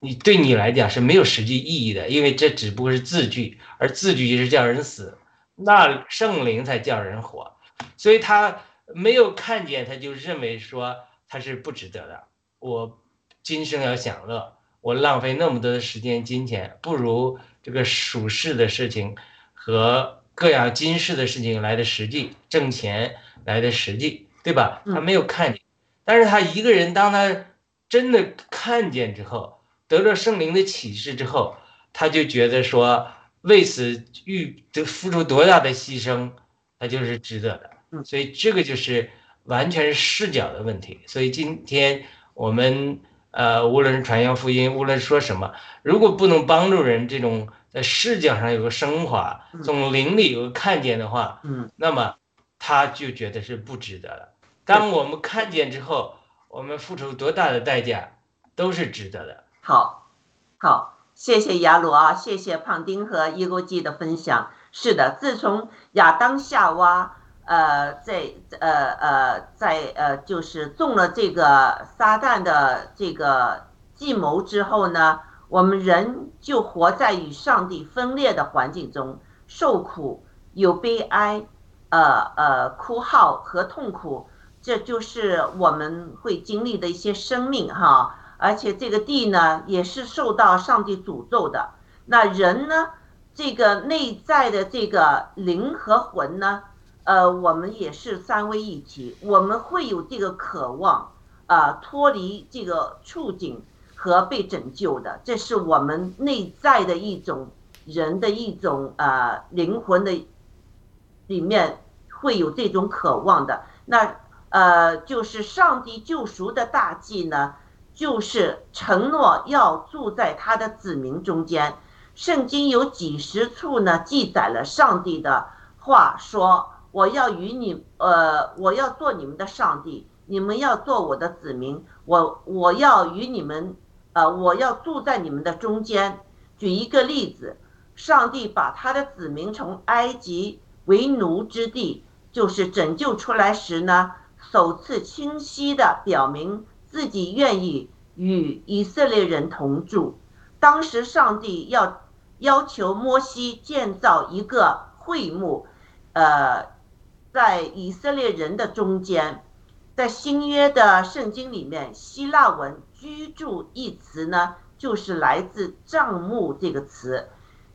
你对你来讲是没有实际意义的，因为这只不过是字句，而字句是叫人死，那圣灵才叫人活。所以他没有看见，他就认为说他是不值得的。我今生要享乐，我浪费那么多的时间金钱，不如这个属世的事情。和各样今世的事情来的实际，挣钱来的实际，对吧？他没有看见，但是他一个人，当他真的看见之后，得了圣灵的启示之后，他就觉得说，为此欲得付出多大的牺牲，他就是值得的。所以这个就是完全是视角的问题。所以今天我们呃，无论是传扬福音，无论说什么，如果不能帮助人这种。在视角上有个升华，从灵里有个看见的话，嗯，那么他就觉得是不值得了。当我们看见之后，我们付出多大的代价都是值得的。好，好，谢谢雅鲁啊，谢谢胖丁和伊钩记的分享。是的，自从亚当夏娃呃在呃呃在呃就是中了这个撒旦的这个计谋之后呢，我们人就活在与上帝分裂的环境中，受苦、有悲哀、呃呃哭号和痛苦，这就是我们会经历的一些生命哈。而且这个地呢，也是受到上帝诅咒的。那人呢，这个内在的这个灵和魂呢，呃，我们也是三位一体，我们会有这个渴望，啊，脱离这个处境和被拯救的，这是我们内在的一种人的一种呃灵魂的里面会有这种渴望的。那呃，就是上帝救赎的大计呢。就是承诺要住在他的子民中间。圣经有几十处呢，记载了上帝的话，说我要与你，呃，我要做你们的上帝，你们要做我的子民。我我要与你们，呃，我要住在你们的中间。举一个例子，上帝把他的子民从埃及为奴之地，就是拯救出来时呢，首次清晰的表明。自己愿意与以色列人同住。当时上帝要要求摩西建造一个会幕，呃，在以色列人的中间。在新约的圣经里面，希腊文“居住”一词呢，就是来自“帐幕”这个词。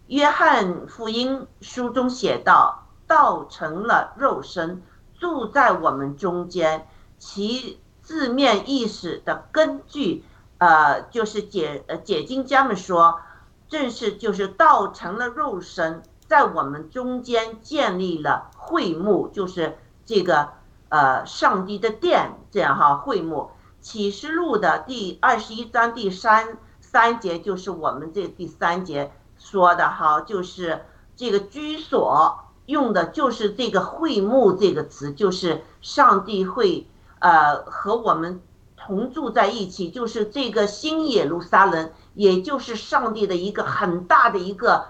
约翰福音书中写道：“道成了肉身，住在我们中间。”其字面意思的根据，呃，就是解呃解经家们说，正是就是道成了肉身，在我们中间建立了会幕，就是这个呃上帝的殿，这样哈会幕。启示录的第二十一章第三三节就是我们这第三节说的哈，就是这个居所用的就是这个会幕这个词，就是上帝会。呃，和我们同住在一起，就是这个新耶路撒冷，也就是上帝的一个很大的一个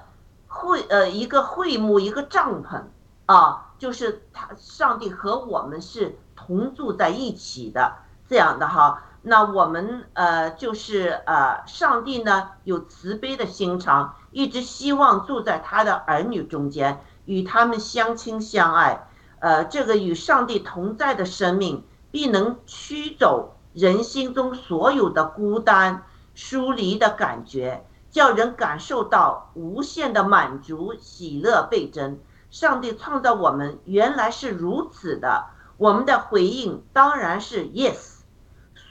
会，呃，一个会幕，一个帐篷啊，就是他上帝和我们是同住在一起的这样的哈。那我们呃，就是呃，上帝呢有慈悲的心肠，一直希望住在他的儿女中间，与他们相亲相爱。呃，这个与上帝同在的生命。必能驱走人心中所有的孤单、疏离的感觉，叫人感受到无限的满足、喜乐倍增。上帝创造我们原来是如此的，我们的回应当然是 yes。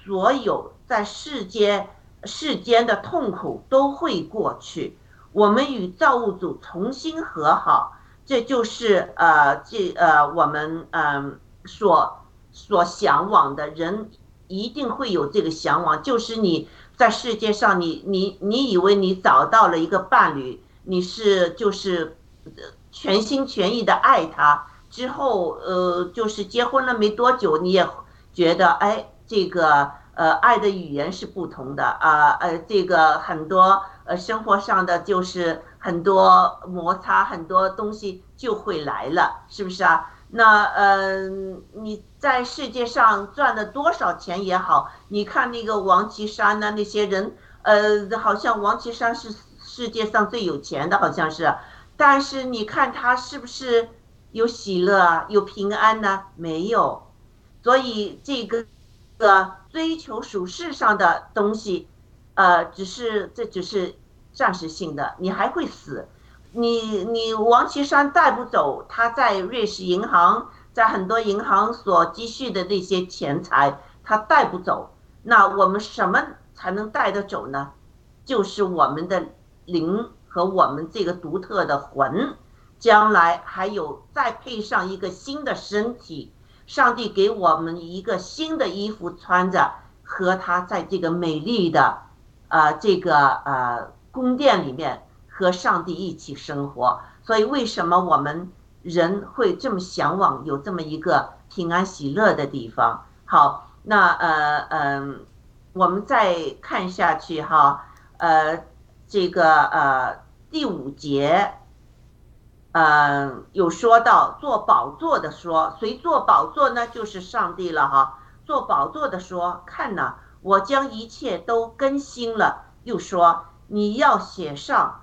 所有在世间世间的痛苦都会过去，我们与造物主重新和好，这就是呃这呃我们嗯所。所向往的人一定会有这个向往，就是你在世界上，你你你以为你找到了一个伴侣，你是就是全心全意的爱他，之后呃就是结婚了没多久，你也觉得哎这个呃爱的语言是不同的啊呃这个很多呃生活上的就是很多摩擦，很多东西就会来了，是不是啊？那嗯，你在世界上赚了多少钱也好，你看那个王岐山呢？那些人，呃，好像王岐山是世界上最有钱的，好像是。但是你看他是不是有喜乐啊、有平安呢？没有。所以这个个追求属世上的东西，呃，只是这只是暂时性的，你还会死。你你王岐山带不走他在瑞士银行，在很多银行所积蓄的那些钱财，他带不走。那我们什么才能带得走呢？就是我们的灵和我们这个独特的魂，将来还有再配上一个新的身体，上帝给我们一个新的衣服穿着，和他在这个美丽的，呃，这个呃宫殿里面。和上帝一起生活，所以为什么我们人会这么向往有这么一个平安喜乐的地方。好，那呃嗯、我们再看下去哈，呃，这个呃第五节，嗯、有说到做宝座的说，谁做宝座呢？就是上帝了哈。做宝座的说，看呐，我将一切都更新了。又说，你要写上，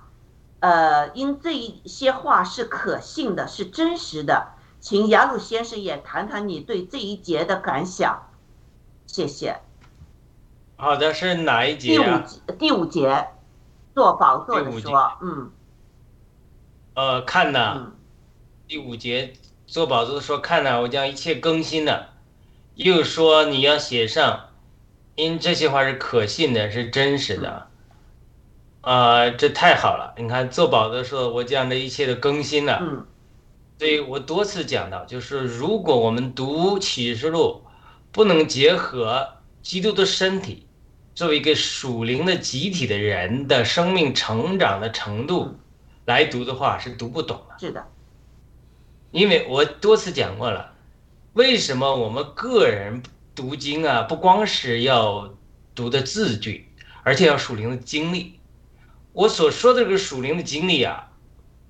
呃，因这一些话是可信的，是真实的。请雅鲁先生也谈谈你对这一节的感想，谢谢。好的，是哪一第五节啊？节第五节，做宝座的说，嗯呃，看呐，嗯第五节做宝座的说：“看呐，我将一切更新了。”又说你要写上，因这些话是可信的，是真实的。啊、这太好了！你看做宝座说，我将这一切的更新了。嗯所以我多次讲到，就是如果我们读启示录，不能结合基督的身体作为一个属灵的集体的人的生命成长的程度来读的话，是读不懂的。是的，因为我多次讲过了，为什么我们个人读经啊，不光是要读的字句，而且要属灵的经历。我所说的这个属灵的经历啊，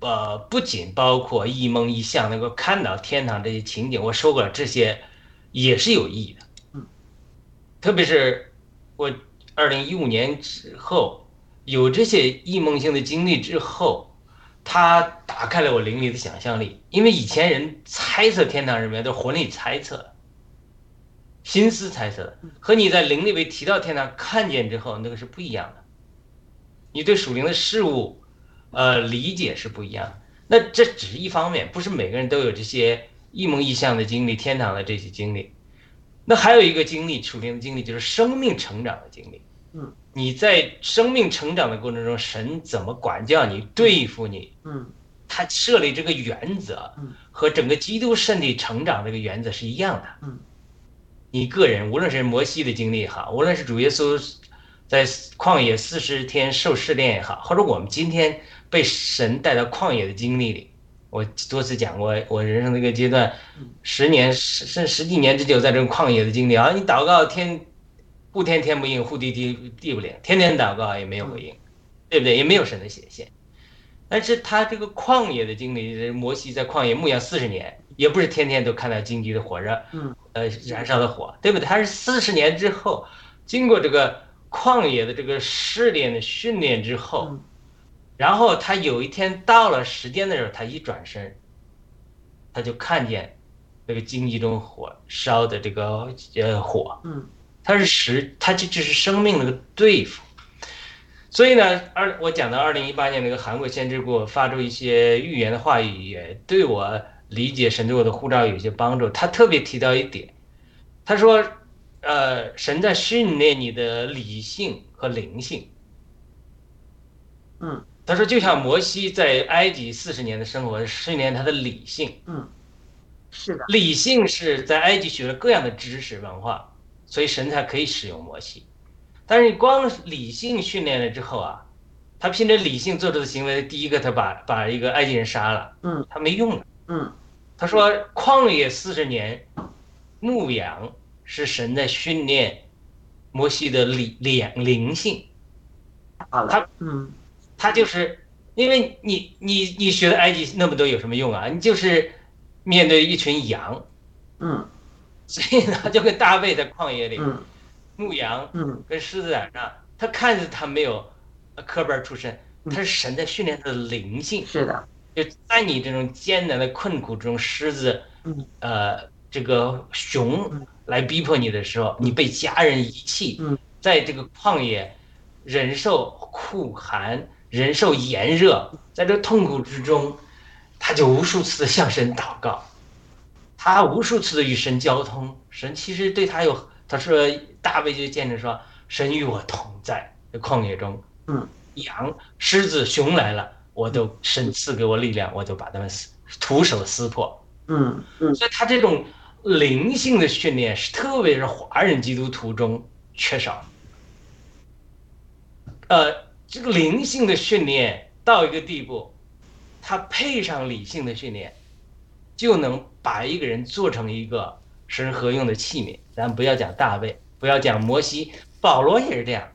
呃，不仅包括一梦一象能够看到天堂这些情景，我说过了，这些也是有意义的。嗯，特别是我二零一五年之后有这些异梦性的经历之后，它打开了我灵里的想象力。因为以前人猜测天堂什么样都是魂里猜测，心思猜测的，和你在灵里被提到天堂看见之后，那个是不一样的。你对属灵的事物，呃，理解是不一样的。那这只是一方面，不是每个人都有这些一梦一象的经历，天堂的这些经历。那还有一个经历，属灵的经历，就是生命成长的经历。嗯，你在生命成长的过程中，神怎么管教你、对付你？嗯他设立这个原则嗯和整个基督身体成长这个原则是一样的。嗯，你个人无论是摩西的经历也好，无论是主耶稣在旷野四十天受试炼也好，或者我们今天被神带到旷野的经历里，我多次讲过，我人生的一个阶段，十年十甚至十几年之久，在这个旷野的经历啊，你祷告天不天天不应，呼地地地不灵，天天祷告也没有回应，对不对？也没有神的显现。但是他这个旷野的经历，摩西在旷野牧羊四十年，也不是天天都看到荆棘的火热，嗯，呃，燃烧的火，对不对？他是四十年之后，经过这个旷野的这个试炼的训练之后，嗯然后他有一天到了时间的时候，他一转身，他就看见那个荆棘中火烧的这个呃火，嗯它是实，它就就是生命那个对付。所以呢，二我讲到二零一八年那个韩国先知给我发出一些预言的话语，也对我理解神对我的呼召有一些帮助。他特别提到一点，他说，呃，神在训练你的理性和灵性。嗯他说，就像摩西在埃及四十年的生活训练他的理性，嗯，是的，理性是在埃及学了各样的知识文化，所以神才可以使用摩西。但是你光理性训练了之后啊，他凭着理性做出的行为，第一个他把把一个埃及人杀了，嗯他没用了。嗯他说旷野四十年牧羊是神在训练摩西的灵灵灵性，他，嗯。他就是因为你你你学的埃及那么多有什么用啊？你就是面对一群羊，嗯。所以呢，(laughs) 就跟大卫在旷野里嗯牧羊，嗯。跟狮子在那，他看着他没有呃科班出身，嗯。他是神在训练他的灵性，是的，就在你这种艰难的困苦中，狮子嗯。呃这个熊嗯来逼迫你的时候，你被家人遗弃嗯，在这个旷野忍受酷寒，忍受炎热，在这痛苦之中，他就无数次的向神祷告，他无数次的与神交通，神其实对他有，他说大卫就见证说，神与我同在，在旷野中，嗯，羊、狮子、熊来了，我都神赐给我力量，我就把他们撕徒手撕破。嗯嗯所以他这种灵性的训练是特别是华人基督徒中缺少。呃，这个灵性的训练到一个地步，它配上理性的训练，就能把一个人做成一个神合用的器皿。咱不要讲大卫，不要讲摩西，保罗也是这样。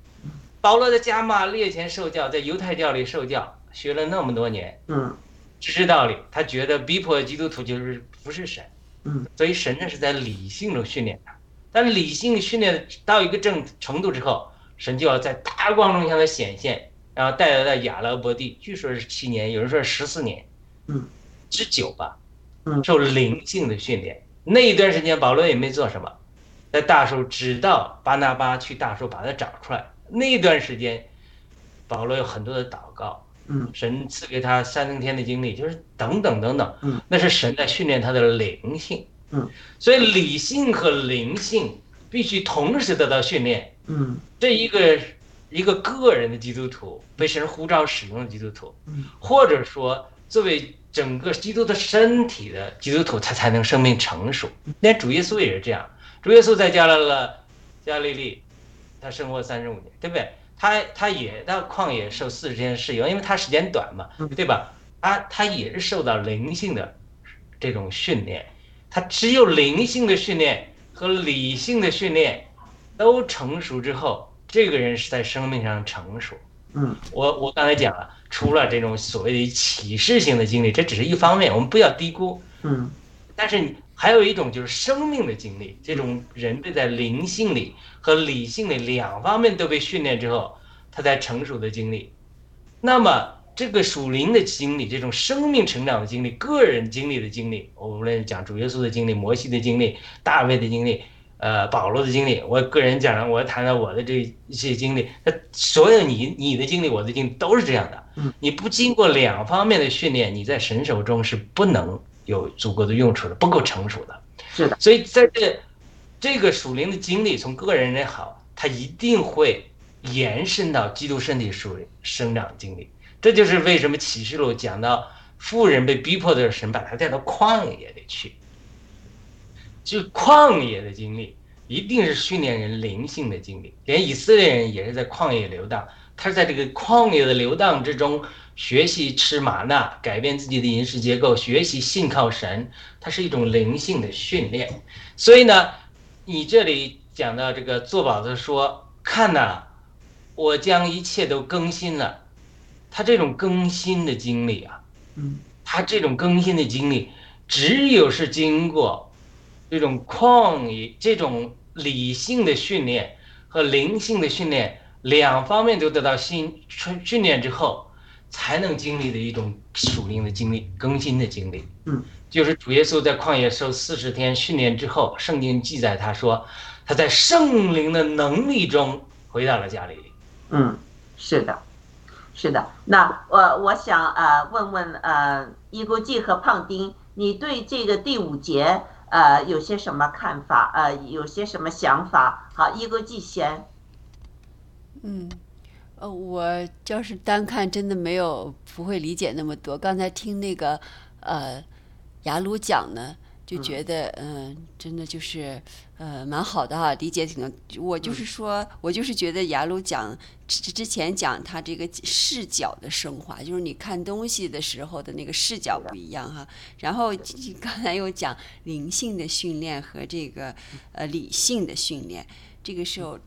保罗在加马列前受教，在犹太教里受教，学了那么多年，嗯知识道理，他觉得逼迫基督徒就是不是神，嗯，所以神呢是在理性中训练他，但理性训练到一个正程度之后，神就要在大光中向他显现，然后带他到亚拉伯地，据说是七年，有人说是十四年，嗯，之久吧，嗯。受灵性的训练。那一段时间，保罗也没做什么，在大树直到巴拿巴去大树把他找出来，那一段时间，保罗有很多的祷告，嗯。神赐给他三更天的经历，就是等等等等，嗯，那是神在训练他的灵性，嗯，所以理性和灵性必须同时得到训练。嗯。这一个一个个人的基督徒被神呼召使用的基督徒，嗯，或者说作为整个基督的身体的基督徒，他才能生命成熟。连主耶稣也是这样，主耶稣在加勒了加利利，他生活三十五年，对不对？他他也到旷野受四十天的试用，因为他时间短嘛，对吧？他他也是受到灵性的这种训练，他只有灵性的训练和理性的训练都成熟之后，这个人是在生命上成熟。嗯我我刚才讲了，除了这种所谓的启示性的经历，这只是一方面，我们不要低估。嗯但是你还有一种就是生命的经历，这种人被在灵性里和理性里两方面都被训练之后，他才成熟的经历。那么这个属灵的经历，这种生命成长的经历，个人经历的经历，我无论讲主耶稣的经历、摩西的经历、大卫的经历，呃，保罗的经历，我个人讲了，我谈谈我的这一些经历，那所有你你的经历，我的经历都是这样的。嗯，你不经过两方面的训练，你在神手中是不能有足够的用处的，不够成熟的。是的，所以在这这个属灵的经历，从个人也好，它一定会延伸到基督身体属灵生长经历。这就是为什么启示录讲到富人被逼迫的神把他带到旷野里去。就旷野的经历，一定是训练人灵性的经历。连以色列人也是在旷野流荡，他是在这个旷野的流荡之中学习吃玛纳，改变自己的饮食结构，学习信靠神，它是一种灵性的训练。所以呢，你这里讲到这个做宝子说，看呐、我将一切都更新了。他这种更新的经历啊，嗯他这种更新的经历，只有是经过这种旷野、这种理性的训练和灵性的训练两方面都得到训训训练之后，才能经历的一种属灵的经历、更新的经历。嗯，就是主耶稣在旷野受四十天训练之后，圣经记载他说他在圣灵的能力中回到了加利利。嗯，是的，是的。那我我想呃问问呃伊国际和胖丁，你对这个第五节呃有些什么看法？呃，有些什么想法？好，一哥继先。嗯，呃，我就是单看，真的没有不会理解那么多。刚才听那个呃雅鲁讲呢，就觉得嗯、真的就是呃蛮好的哈，理解挺多。我就是说，我就是觉得雅鲁讲之之前讲他这个视角的升华，就是你看东西的时候的那个视角不一样哈。然后刚才又讲灵性的训练和这个呃理性的训练，这个时候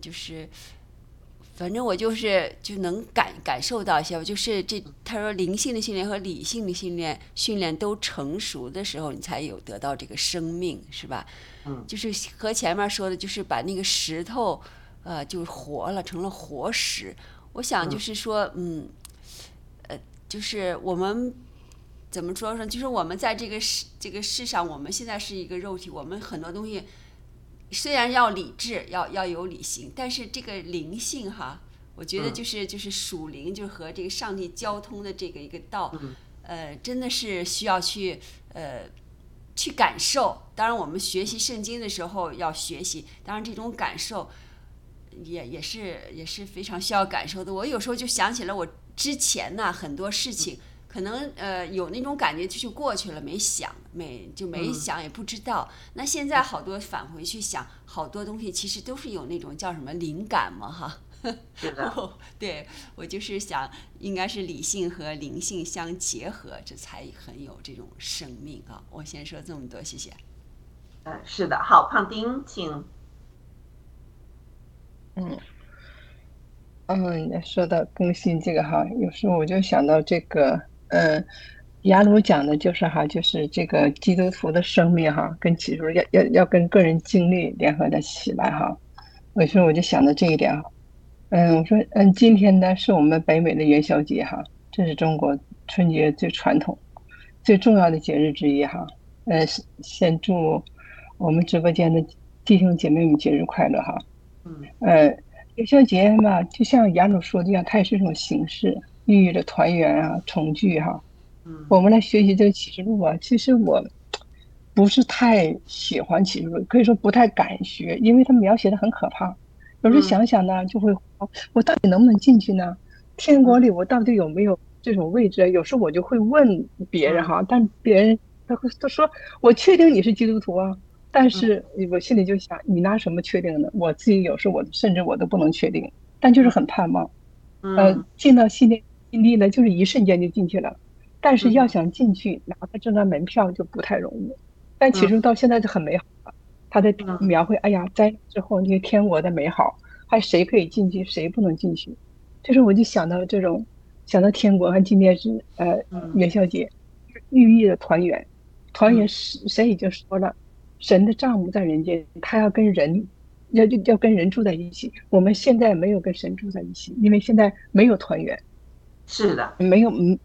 就是。反正我就是就能感感受到一些，就是这他说灵性的训练和理性的训练训练都成熟的时候，你才有得到这个生命，是吧？嗯，就是和前面说的，就是把那个石头，呃，就活了，成了活石。我想就是说，嗯，呃，就是我们怎么说呢？就是我们在这个世这个世上，我们现在是一个肉体，我们很多东西。虽然要理智，要要有理性，但是这个灵性哈，我觉得就是就是属灵，就是和这个上帝交通的这个一个道，呃，真的是需要去呃去感受。当然，我们学习圣经的时候要学习，当然这种感受也也是也是非常需要感受的。我有时候就想起了我之前呢很多事情。可能呃有那种感觉就就过去了，没想没就没想也不知道。那现在好多返回去想，好多东西其实都是有那种叫什么灵感嘛哈，是的，(laughs) 哦，对我就是想，应该是理性和灵性相结合，这才很有这种生命啊！我先说这么多，谢谢。嗯，是的，好，胖丁，请。嗯，嗯，说到更新这个哈，有时候我就想到这个，嗯，雅鲁讲的就是哈，就是这个基督徒的生命哈，跟其实要要要跟个人经历联合的起来哈。我说我就想到这一点哈，嗯，我说，嗯，今天呢是我们北美的元宵节哈，这是中国春节最传统、最重要的节日之一哈。呃，先祝我们直播间的弟兄姐妹们节日快乐哈。嗯呃，元宵节嘛，就像雅鲁说的一样，它也是一种形式，寓意着团圆啊、重聚哈。嗯我们来学习这个启示录啊，其实我不是太喜欢启示录，可以说不太敢学，因为它描写的很可怕。有时候嗯想想呢，就会哦我到底能不能进去呢？天国里我到底有没有这种位置？有时候我就会问别人哈，但别人他会他说我确定你是基督徒啊，但是我心里就想，你拿什么确定呢？我自己有时候我甚至我都不能确定，但就是很盼望。呃嗯，进到新天新地呢，就是一瞬间就进去了。但是要想进去，拿到这张门票就不太容易。但其实到现在就很美好了，他在嗯描绘，哎呀，灾之后那个天国的美好，还谁可以进去，谁不能进去？就是我就想到这种，想到天国和今天是呃嗯元宵节，寓意的团圆。团圆是神已经说了，神的账目在人间，他要跟人。要要要跟人住在一起，我们现在没有跟神住在一起，因为现在没有团圆，是的，没有嗯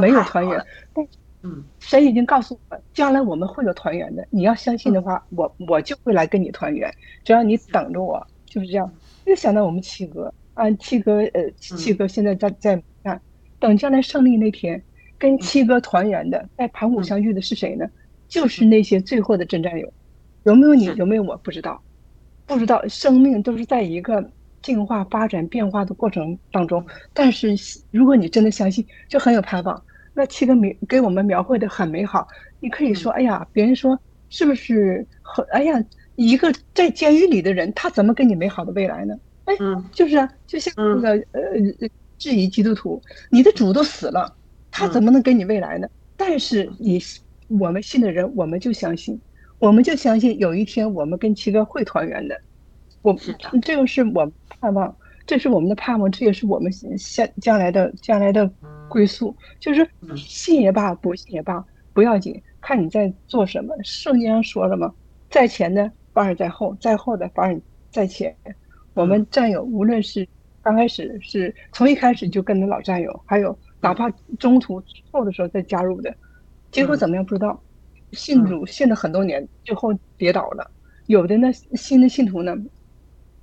没有团圆。但嗯神已经告诉我，将来我们会有团圆的。你要相信的话，我我就会来跟你团圆，只要你等着我，就是这样。又想到我们七哥啊，七哥呃，七哥现在在在看，等将来胜利那天，跟七哥团圆的，在盘古相遇的是谁呢？就是那些最后的真战友，有没有你？有没有我？不知道，不知道。生命都是在一个进化、发展、变化的过程当中，但是如果你真的相信，就很有盼望。那七哥描给我们描绘的很美好，你可以说，哎呀，别人说是不是很？哎呀，一个在监狱里的人，他怎么给你美好的未来呢？哎，嗯就是啊，就像那个呃呃质疑基督徒，你的主都死了，他怎么能给你未来呢？但是你我们信的人，我们就相信，我们就相信有一天我们跟七哥会团圆的。我这个是我们盼望，这是我们的盼望，这也是我们现将来的将来的归宿。就是嗯信也罢，不信也罢，不要紧，看你在做什么。圣经上说了嘛，在前的反而在后，在后的反而在前。我们战友无论是刚开始是从一开始就跟着老战友，还有哪怕中途之后的时候再加入的，结果怎么样不知道。信主信了很多年，最后跌倒了。有的呢，新的信徒呢，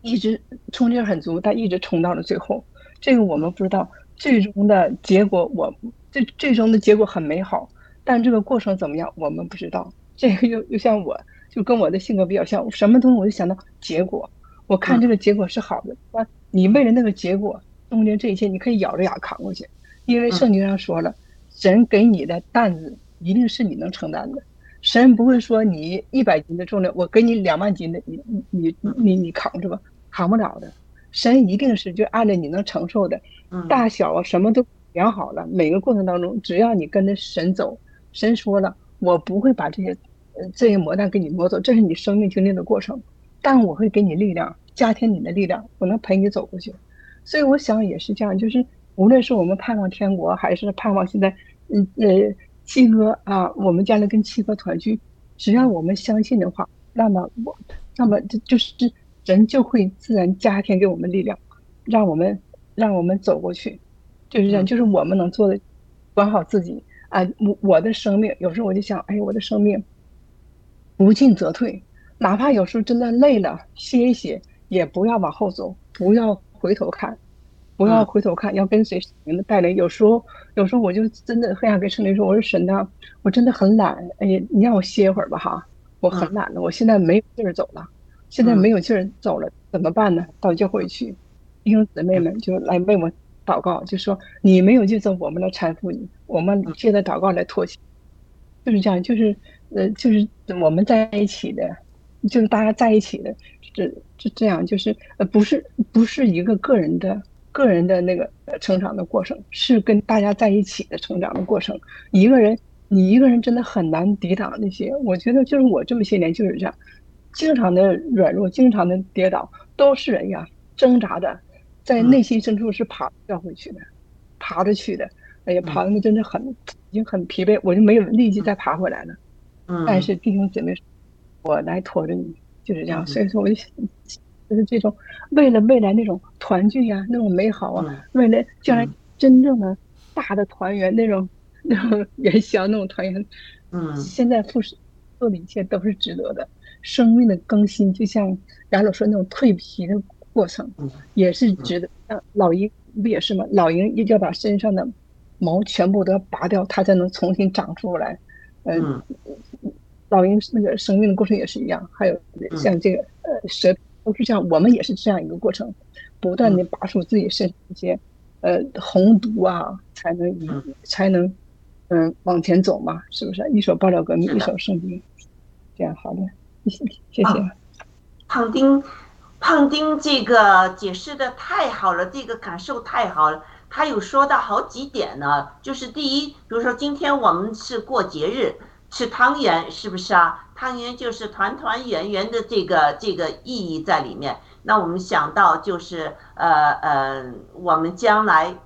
一直冲劲儿很足，但一直冲到了最后。这个我们不知道，最终的结果我最最终的结果很美好，但这个过程怎么样，我们不知道。这个又又像我，就跟我的性格比较像，什么东西我就想到结果。我看这个结果是好的，那你为了那个结果，中间这一切你可以咬着牙扛过去，因为圣经上说了，神给你的担子一定是你能承担的。神不会说你一百斤的重量，我给你两万斤的，你你你你你扛着吧，扛不了的。神一定是就按照你能承受的嗯大小啊，什么都量好了。每个过程当中，只要你跟着神走，神说了，我不会把这些呃这些磨难给你磨走，这是你生命经历的过程，但我会给你力量，加添你的力量，我能陪你走过去。所以我想也是这样，就是无论是我们盼望天国，还是盼望现在，嗯呃。七哥啊，我们将来跟七哥团聚，只要我们相信的话，那么我，那么这就是人就会自然加添给我们力量，让我们让我们走过去，就是这样，就是我们能做的，管好自己啊。我我的生命有时候我就想，哎，我的生命不进则退，哪怕有时候真的累了，歇一歇，也不要往后走，不要回头看。不要回头看，要跟随神的带领。有时候，有时候我就真的很想跟圣灵说：“我说神呐，我真的很懒，哎呀，你让我歇会儿吧，哈，我很懒了，我现在没有劲儿走了，现在没有劲儿走了，怎么办呢？到教会去，弟兄姊妹们就来为我祷告，就说你没有劲走，我们来搀扶你，我们借着祷告来托起，就是这样，就是呃，就是我们在一起的，就是大家在一起的，这这这样就是呃不是不是一个个人的个人的那个呃成长的过程，是跟大家在一起的成长的过程。一个人你一个人真的很难抵挡那些，我觉得就是我这么些年就是这样，经常的软弱，经常的跌倒，都是人呀，挣扎的，在内心深处是爬要回去的，爬着去的。哎呀，爬的那真的很已经很疲惫，我就没有力气再爬回来了。嗯，但是弟兄姊妹，我来驮着你，就是这样。嗯所以说，我就想就是这种为了未来那种团聚呀、那种美好啊，嗯为了将来嗯真正的大的团圆那种那种元宵那种团圆，嗯现在付出做的一切都是值得的。生命的更新，就像雅鲁说那种蜕皮的过程嗯，也是值得。像老鹰不也是吗？老鹰一定要把身上的毛全部都要拔掉，它才能重新长出来。嗯，嗯老鹰那个生命的过程也是一样，还有像这个呃蛇都是这样，我们也是这样一个过程，不断的拔出自己身上一些呃红毒啊，才能以嗯才能嗯往前走嘛，是不是？一手爆料革命，一手圣经，这样好的，谢谢谢。啊胖丁，胖丁这个解释的太好了，这个感受太好了。他有说到好几点呢，就是第一，比如说今天我们是过节日，吃汤圆，是不是啊？汤圆就是团团圆圆的这个这个意义在里面。那我们想到就是呃呃，我们将来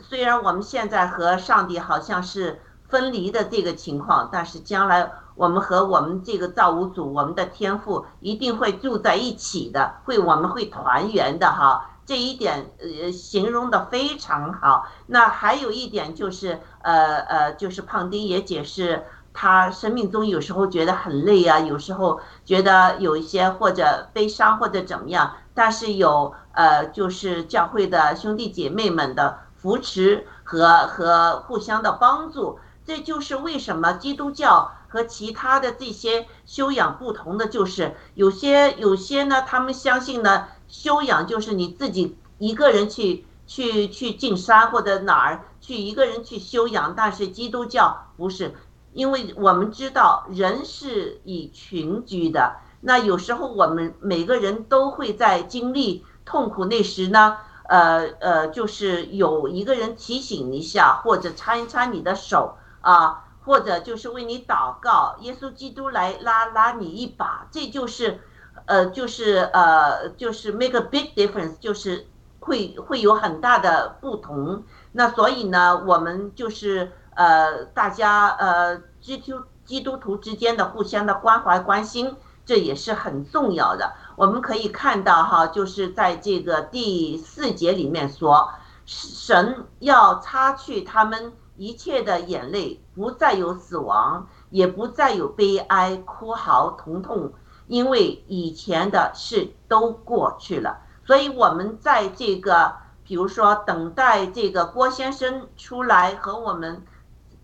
虽然我们现在和上帝好像是分离的这个情况，但是将来我们和我们这个造物主，我们的天父一定会住在一起的，会我们会团圆的哈。这一点呃形容的非常好。那还有一点就是呃呃，就是胖丁也解释。他生命中有时候觉得很累啊，有时候觉得有一些或者悲伤或者怎么样，但是有呃，就是教会的兄弟姐妹们的扶持和和互相的帮助，这就是为什么基督教和其他的这些修养不同的，就是有些有些呢，他们相信呢，修养就是你自己一个人去去去进山或者哪儿去一个人去修养，但是基督教不是。因为我们知道人是以群居的，那有时候我们每个人都会在经历痛苦那时呢，呃呃，就是有一个人提醒一下，或者搀一搀你的手啊，或者就是为你祷告，耶稣基督来拉拉你一把，这就是，呃，就是呃，就是 make a big difference，就是会会有很大的不同。那所以呢，我们就是。呃，大家呃，基督基督徒之间的互相的关怀关心，这也是很重要的。我们可以看到哈，就是在这个第四节里面说，神要擦去他们一切的眼泪，不再有死亡，也不再有悲哀、哭嚎、疼痛，因为以前的事都过去了。所以我们在这个，比如说等待这个郭先生出来和我们。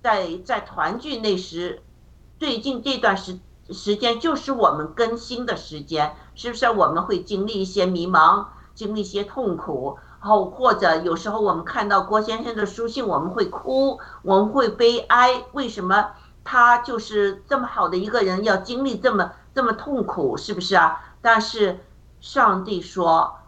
在在团聚那时，最近这段时时间就是我们更新的时间，是不是？我们会经历一些迷茫，经历一些痛苦，然后或者有时候我们看到郭先生的书信，我们会哭，我们会悲哀。为什么他就是这么好的一个人，要经历这么这么痛苦？是不是啊？但是上帝说，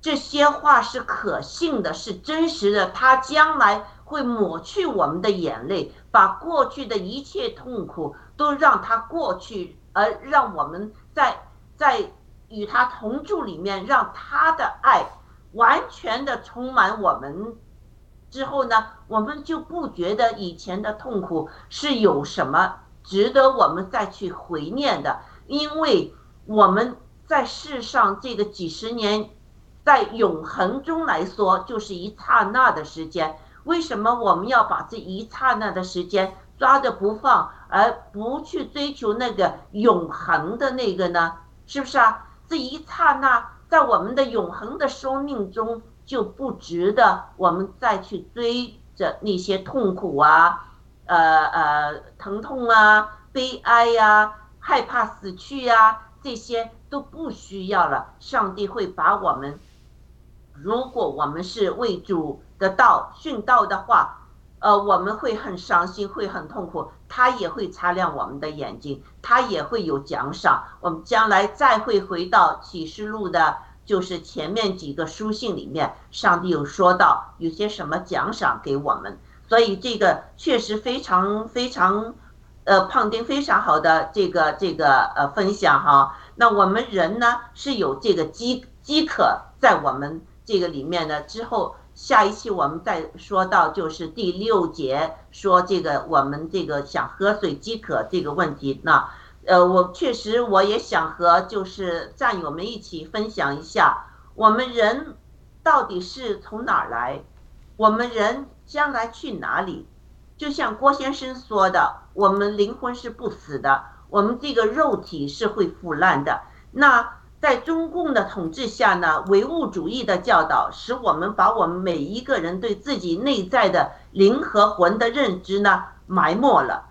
这些话是可信的，是真实的，他将来。会抹去我们的眼泪，把过去的一切痛苦都让它过去，而让我们在在与他同住里面，让他的爱完全的充满我们。之后呢，我们就不觉得以前的痛苦是有什么值得我们再去回念的，因为我们在世上这个几十年，在永恒中来说，就是一刹那的时间。为什么我们要把这一刹那的时间抓着不放，而不去追求那个永恒的那个呢？是不是啊？这一刹那在我们的永恒的生命中就不值得我们再去追着那些痛苦啊、呃呃疼痛啊、悲哀呀、害怕死去呀、这些都不需要了。上帝会把我们，如果我们是为主。的道殉道的话，呃，我们会很伤心，会很痛苦，他也会擦亮我们的眼睛，他也会有奖赏。我们将来再会回到启示录的，就是前面几个书信里面，上帝有说到有些什么奖赏给我们，所以这个确实非常非常，呃，胖丁非常好的这个这个呃分享哈。那我们人呢是有这个饥饥渴在我们这个里面呢，之后下一期我们再说到就是第六节说这个我们这个想喝水饥渴这个问题。那呃，我确实我也想和就是战友们一起分享一下，我们人到底是从哪儿来，我们人将来去哪里？就像郭先生说的，我们灵魂是不死的。我们这个肉体是会腐烂的。那在中共的统治下呢，唯物主义的教导使我们把我们每一个人对自己内在的灵和魂的认知呢埋没了。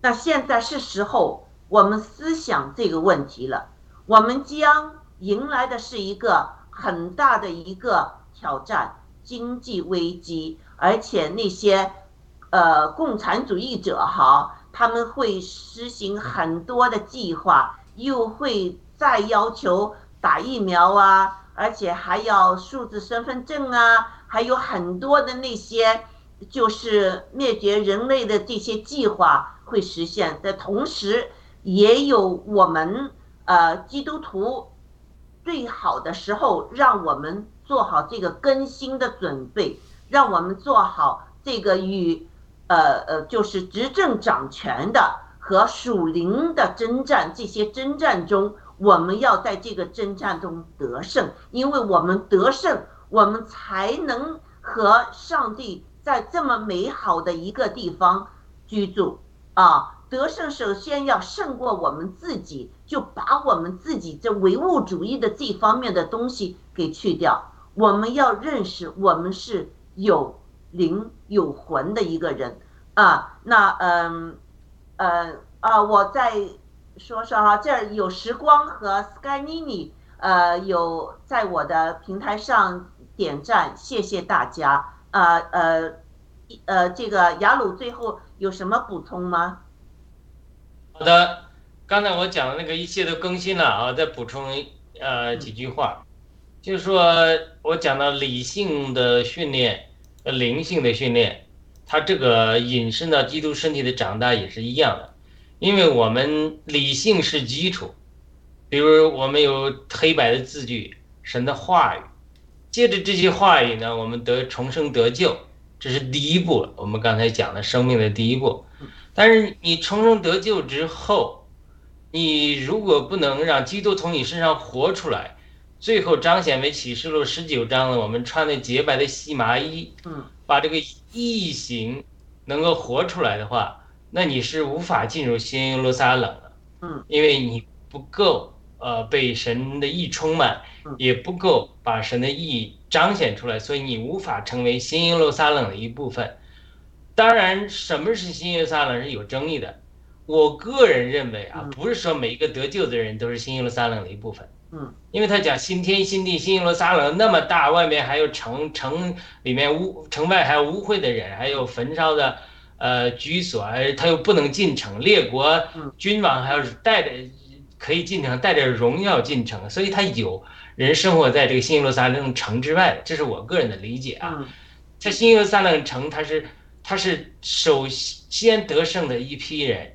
那现在是时候我们思想这个问题了。我们将迎来的是一个很大的一个挑战，经济危机，而且那些呃共产主义者哈。他们会实行很多的计划，又会再要求打疫苗啊，而且还要数字身份证啊，还有很多的那些就是灭绝人类的这些计划会实现的同时，也有我们呃基督徒最好的时候，让我们做好这个更新的准备，让我们做好这个与。呃呃，就是执政掌权的和属灵的征战，这些征战中，我们要在这个征战中得胜，因为我们得胜，我们才能和上帝在这么美好的一个地方居住啊。得胜首先要胜过我们自己，就把我们自己这唯物主义的这方面的东西给去掉。我们要认识，我们是有。灵有魂的一个人啊，那嗯呃啊，我在说说哈，这儿有时光和 Sky Nini，呃，有在我的平台上点赞，谢谢大家啊呃呃，这个雅鲁最后有什么补充吗？好的，刚才我讲的那个一切都更新了啊，再补充呃几句话，就是说我讲到理性的训练。灵性的训练，它这个引申到基督身体的长大也是一样的，因为我们理性是基础，比如我们有黑白的字句，神的话语，借着这些话语呢，我们得重生得救，这是第一步，我们刚才讲的生命的第一步。但是你重生得救之后，你如果不能让基督从你身上活出来。最后彰显为启示录十九章的，我们穿的洁白的细麻衣，嗯，把这个异形能够活出来的话，那你是无法进入新耶路撒冷的，嗯，因为你不够呃被神的意充满，也不够把神的意彰显出来，所以你无法成为新耶路撒冷的一部分。当然，什么是新耶路撒冷是有争议的。我个人认为啊，不是说每一个得救的人都是新耶路撒冷的一部分。嗯，因为他讲新天新地，新耶路撒冷那么大，外面还有城城里面污城外还有污秽的人，还有焚烧的呃居所，而他又不能进城，列国君王还要带着可以进城，带着荣耀进城，所以他有人生活在这个新耶路撒冷城之外，这是我个人的理解啊。在新耶路撒冷城，他是他是首先得胜的一批人，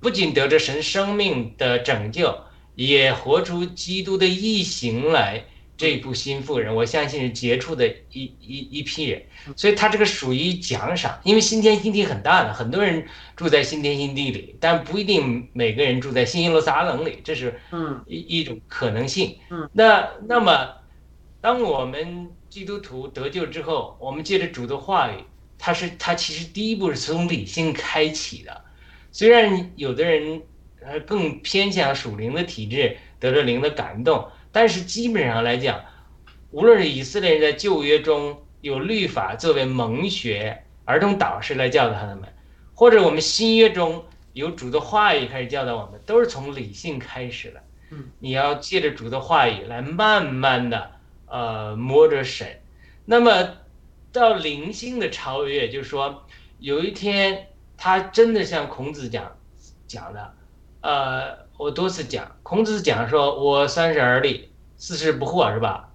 不仅得着神生命的拯救。也活出基督的异形来，这部新妇人，我相信是杰出的一一一批人，所以他这个属于奖赏，因为新天新地很大的，很多人住在新天新地里，但不一定每个人住在新耶路撒冷里，这是嗯一一种可能性。嗯，那那么，当我们基督徒得救之后，我们借着主的话语，他是他其实第一步是从理性开启的，虽然有的人。呃，更偏向属灵的体质，得了灵的感动。但是基本上来讲，无论是以色列人在旧约中有律法作为蒙学、儿童导师来教导他们，或者我们新约中有主的话语开始教导我们，都是从理性开始的。嗯，你要借着主的话语来慢慢的呃摸着神。那么到灵性的超越，就是说有一天他真的像孔子讲讲的，呃，我多次讲，孔子讲说，我三十而立，四十不惑，是吧？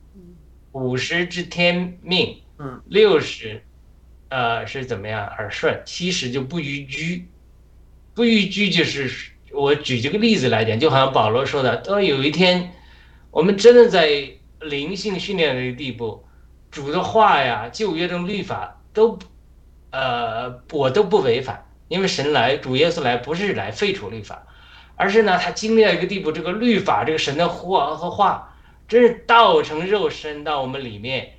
五十知天命，嗯，六十，呃，是怎么样耳顺，七十就不逾矩，不逾矩就是我举这个例子来讲，就好像保罗说的，当有一天我们真的在灵性训练的一个地步，主的话呀，旧约中律法都，呃，我都不违反，因为神来，主耶稣来不是来废除律法，而是呢，他经历了一个地步，这个律法，这个神的话和话，真是道成肉身到我们里面，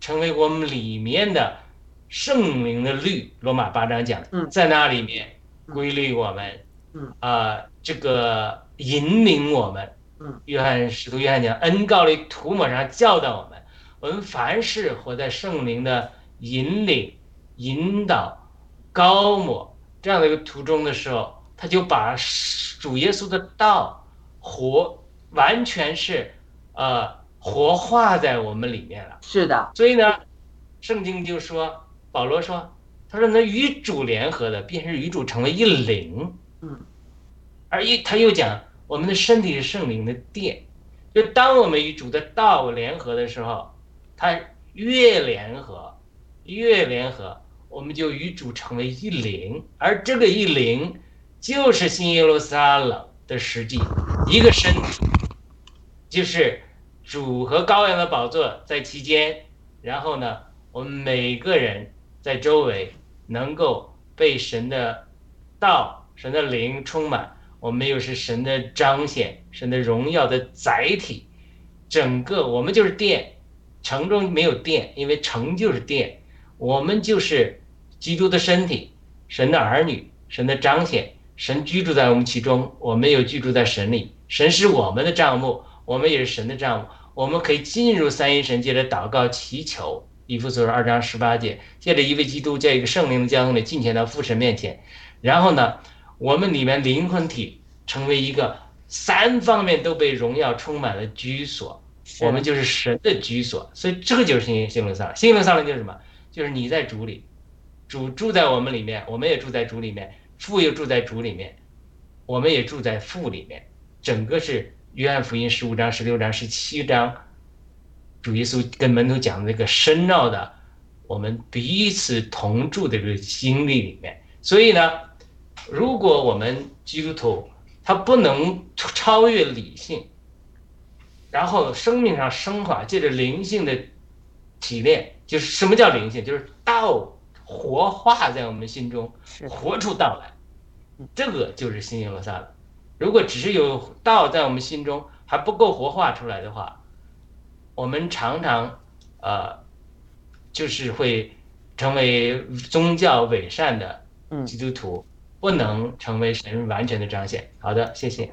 成为我们里面的圣灵的律。罗马八章讲，嗯。在那里面规律我们，嗯。啊、这个引领我们，嗯，约翰使徒约翰讲，恩告里涂抹上教导我们，我们凡是活在圣灵的引领、引导、高抹这样的一个途中的时候，他就把主耶稣的道活完全是呃活化在我们里面了。是的，所以呢，圣经就说，保罗说，他说那与主联合的，便是与主成为一灵。嗯，而一他又讲，我们的身体是圣灵的殿，就当我们与主的道联合的时候，他越联合，越联合，我们就与主成为一灵，而这个一灵就是新耶路撒冷的实际，一个身体，就是主和羔羊的宝座在其间，然后呢，我们每个人在周围能够被神的道、神的灵充满，我们又是神的彰显、神的荣耀的载体，整个我们就是殿，城中没有殿，因为城就是殿，我们就是基督的身体，神的儿女，神的彰显，神居住在我们其中，我们又居住在神里，神是我们的账目，我们也是神的账目，我们可以进入三一神，接着祷告祈求。以弗所书二章十八节，借着一位基督，在一个圣灵的交通里进前到父神面前，然后呢，我们里面灵魂体成为一个三方面都被荣耀充满了居所，我们就是神的居所，所以这个就是新新耶路撒冷。新灵上灵就是什么？就是你在主里，主住在我们里面，我们也住在主里面，父又住在主里面，我们也住在父里面，整个是约翰福音十五章、十六章、十七章，主耶稣跟门徒讲的那个深奥的我们彼此同住的这个经历里面。所以呢，如果我们基督徒他不能超越理性，然后生命上升华，借着灵性的提炼，就是什么叫灵性？就是道活化在我们心中，是活出道来，这个就是新耶路撒冷。如果只是有道在我们心中还不够活化出来的话，我们常常呃，就是会成为宗教伪善的嗯基督徒，不能成为神完全的彰显。好的，谢谢。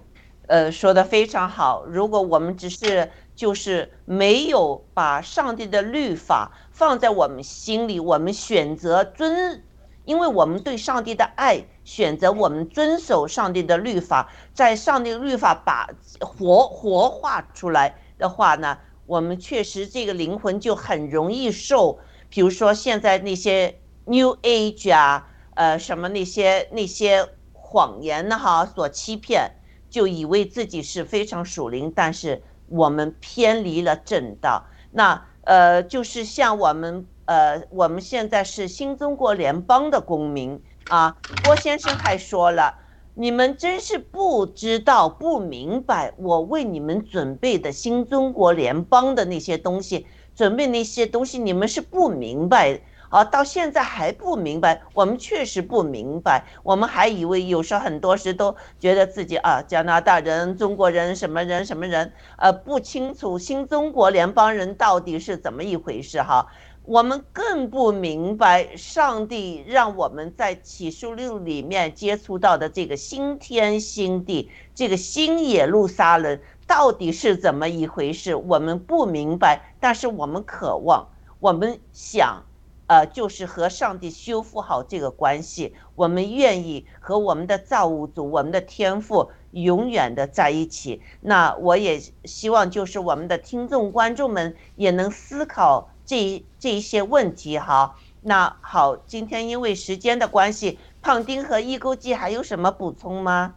呃，说的非常好。如果我们只是就是没有把上帝的律法放在我们心里，我们选择遵，因为我们对上帝的爱，选择我们遵守上帝的律法，在上帝律法把活活化出来的话呢，我们确实这个灵魂就很容易受，比如说现在那些 New Age 啊，呃，什么那些那些谎言呢哈所欺骗。就以为自己是非常属灵，但是我们偏离了正道。那呃，就是像我们呃，我们现在是新中国联邦的公民啊。郭先生还说了，你们真是不知道、不明白我为你们准备的新中国联邦的那些东西，准备那些东西，你们是不明白。啊，到现在还不明白，我们确实不明白，我们还以为有时候很多时都觉得自己啊，加拿大人、中国人什么人什么人，呃，不清楚新中国联邦人到底是怎么一回事哈。我们更不明白上帝让我们在启示录里面接触到的这个新天新地，这个新耶路撒冷到底是怎么一回事，我们不明白，但是我们渴望，我们想。呃，就是和上帝修复好这个关系，我们愿意和我们的造物主、我们的天赋永远的在一起。那我也希望，就是我们的听众、观众们也能思考这这一些问题哈。那好，今天因为时间的关系，胖丁和易钩记还有什么补充吗？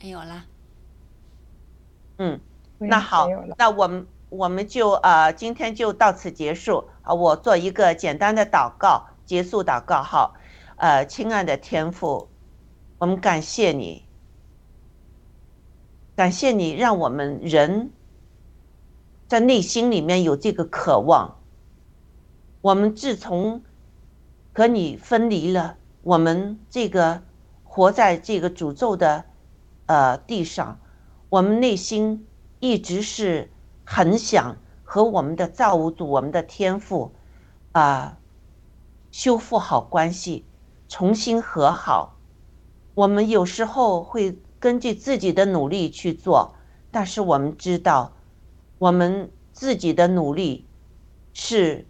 没有啦。嗯，那好那我们我们就呃今天就到此结束啊。我做一个简单的祷告，结束祷告哈。呃，亲爱的天父，我们感谢你，感谢你让我们人在内心里面有这个渴望。我们自从和你分离了，我们这个活在这个诅咒的呃地上，我们内心一直是很想和我们的造物主、我们的天父啊、修复好关系，重新和好。我们有时候会根据自己的努力去做，但是我们知道，我们自己的努力是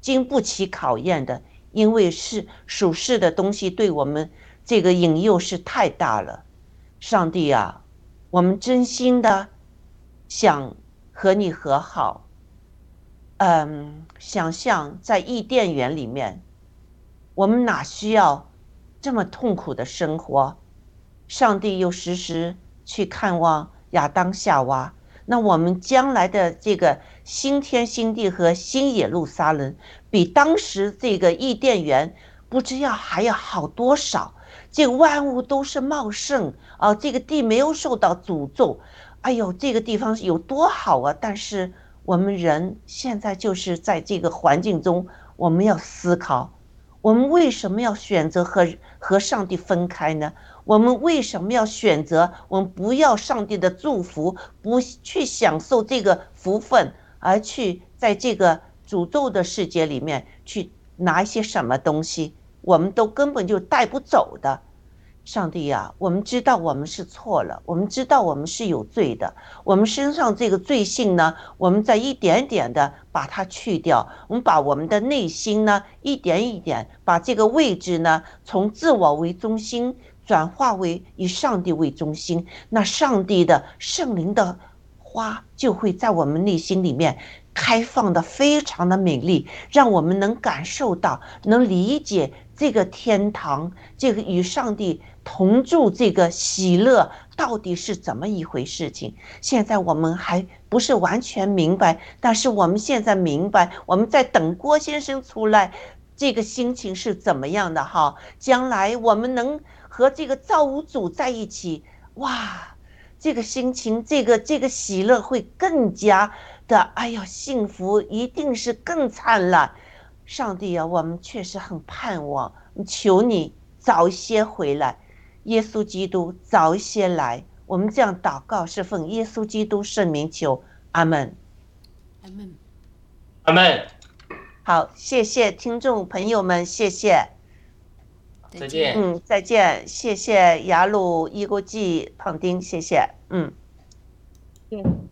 经不起考验的，因为是属世的东西对我们这个引诱是太大了。上帝啊，我们真心的想和你和好。嗯，想象在伊甸园里面，我们哪需要这么痛苦的生活？上帝又时时去看望亚当夏娃。那我们将来的这个新天新地和新耶路撒冷，比当时这个伊甸园不知要还要好多少？这个万物都是茂盛啊，这个地没有受到诅咒。哎呦，这个地方有多好啊！但是我们人现在就是在这个环境中，我们要思考，我们为什么要选择和和上帝分开呢？我们为什么要选择我们不要上帝的祝福，不去享受这个福分，而去在这个诅咒的世界里面去拿一些什么东西？我们都根本就带不走的。上帝呀、我们知道我们是错了，我们知道我们是有罪的，我们身上这个罪性呢，我们在一点点的把它去掉，我们把我们的内心呢，一点一点把这个位置呢，从自我为中心转化为以上帝为中心，那上帝的圣灵的花就会在我们内心里面开放的非常的美丽，让我们能感受到，能理解这个天堂，这个与上帝同住这个喜乐到底是怎么一回事情。现在我们还不是完全明白，但是我们现在明白，我们在等郭先生出来，这个心情是怎么样的哈？将来我们能和这个造物主在一起，哇！这个心情，这个这个喜乐会更加的，哎呀，幸福一定是更灿烂。上帝啊，我们确实很盼望，求你早一些回来，耶稣基督早一些来。我们这样祷告是奉耶稣基督圣名求，阿门。阿门。阿门，好，谢谢听众朋友们，谢谢，再见。嗯，再见，谢谢雅鲁伊国际胖丁，谢谢，嗯。嗯。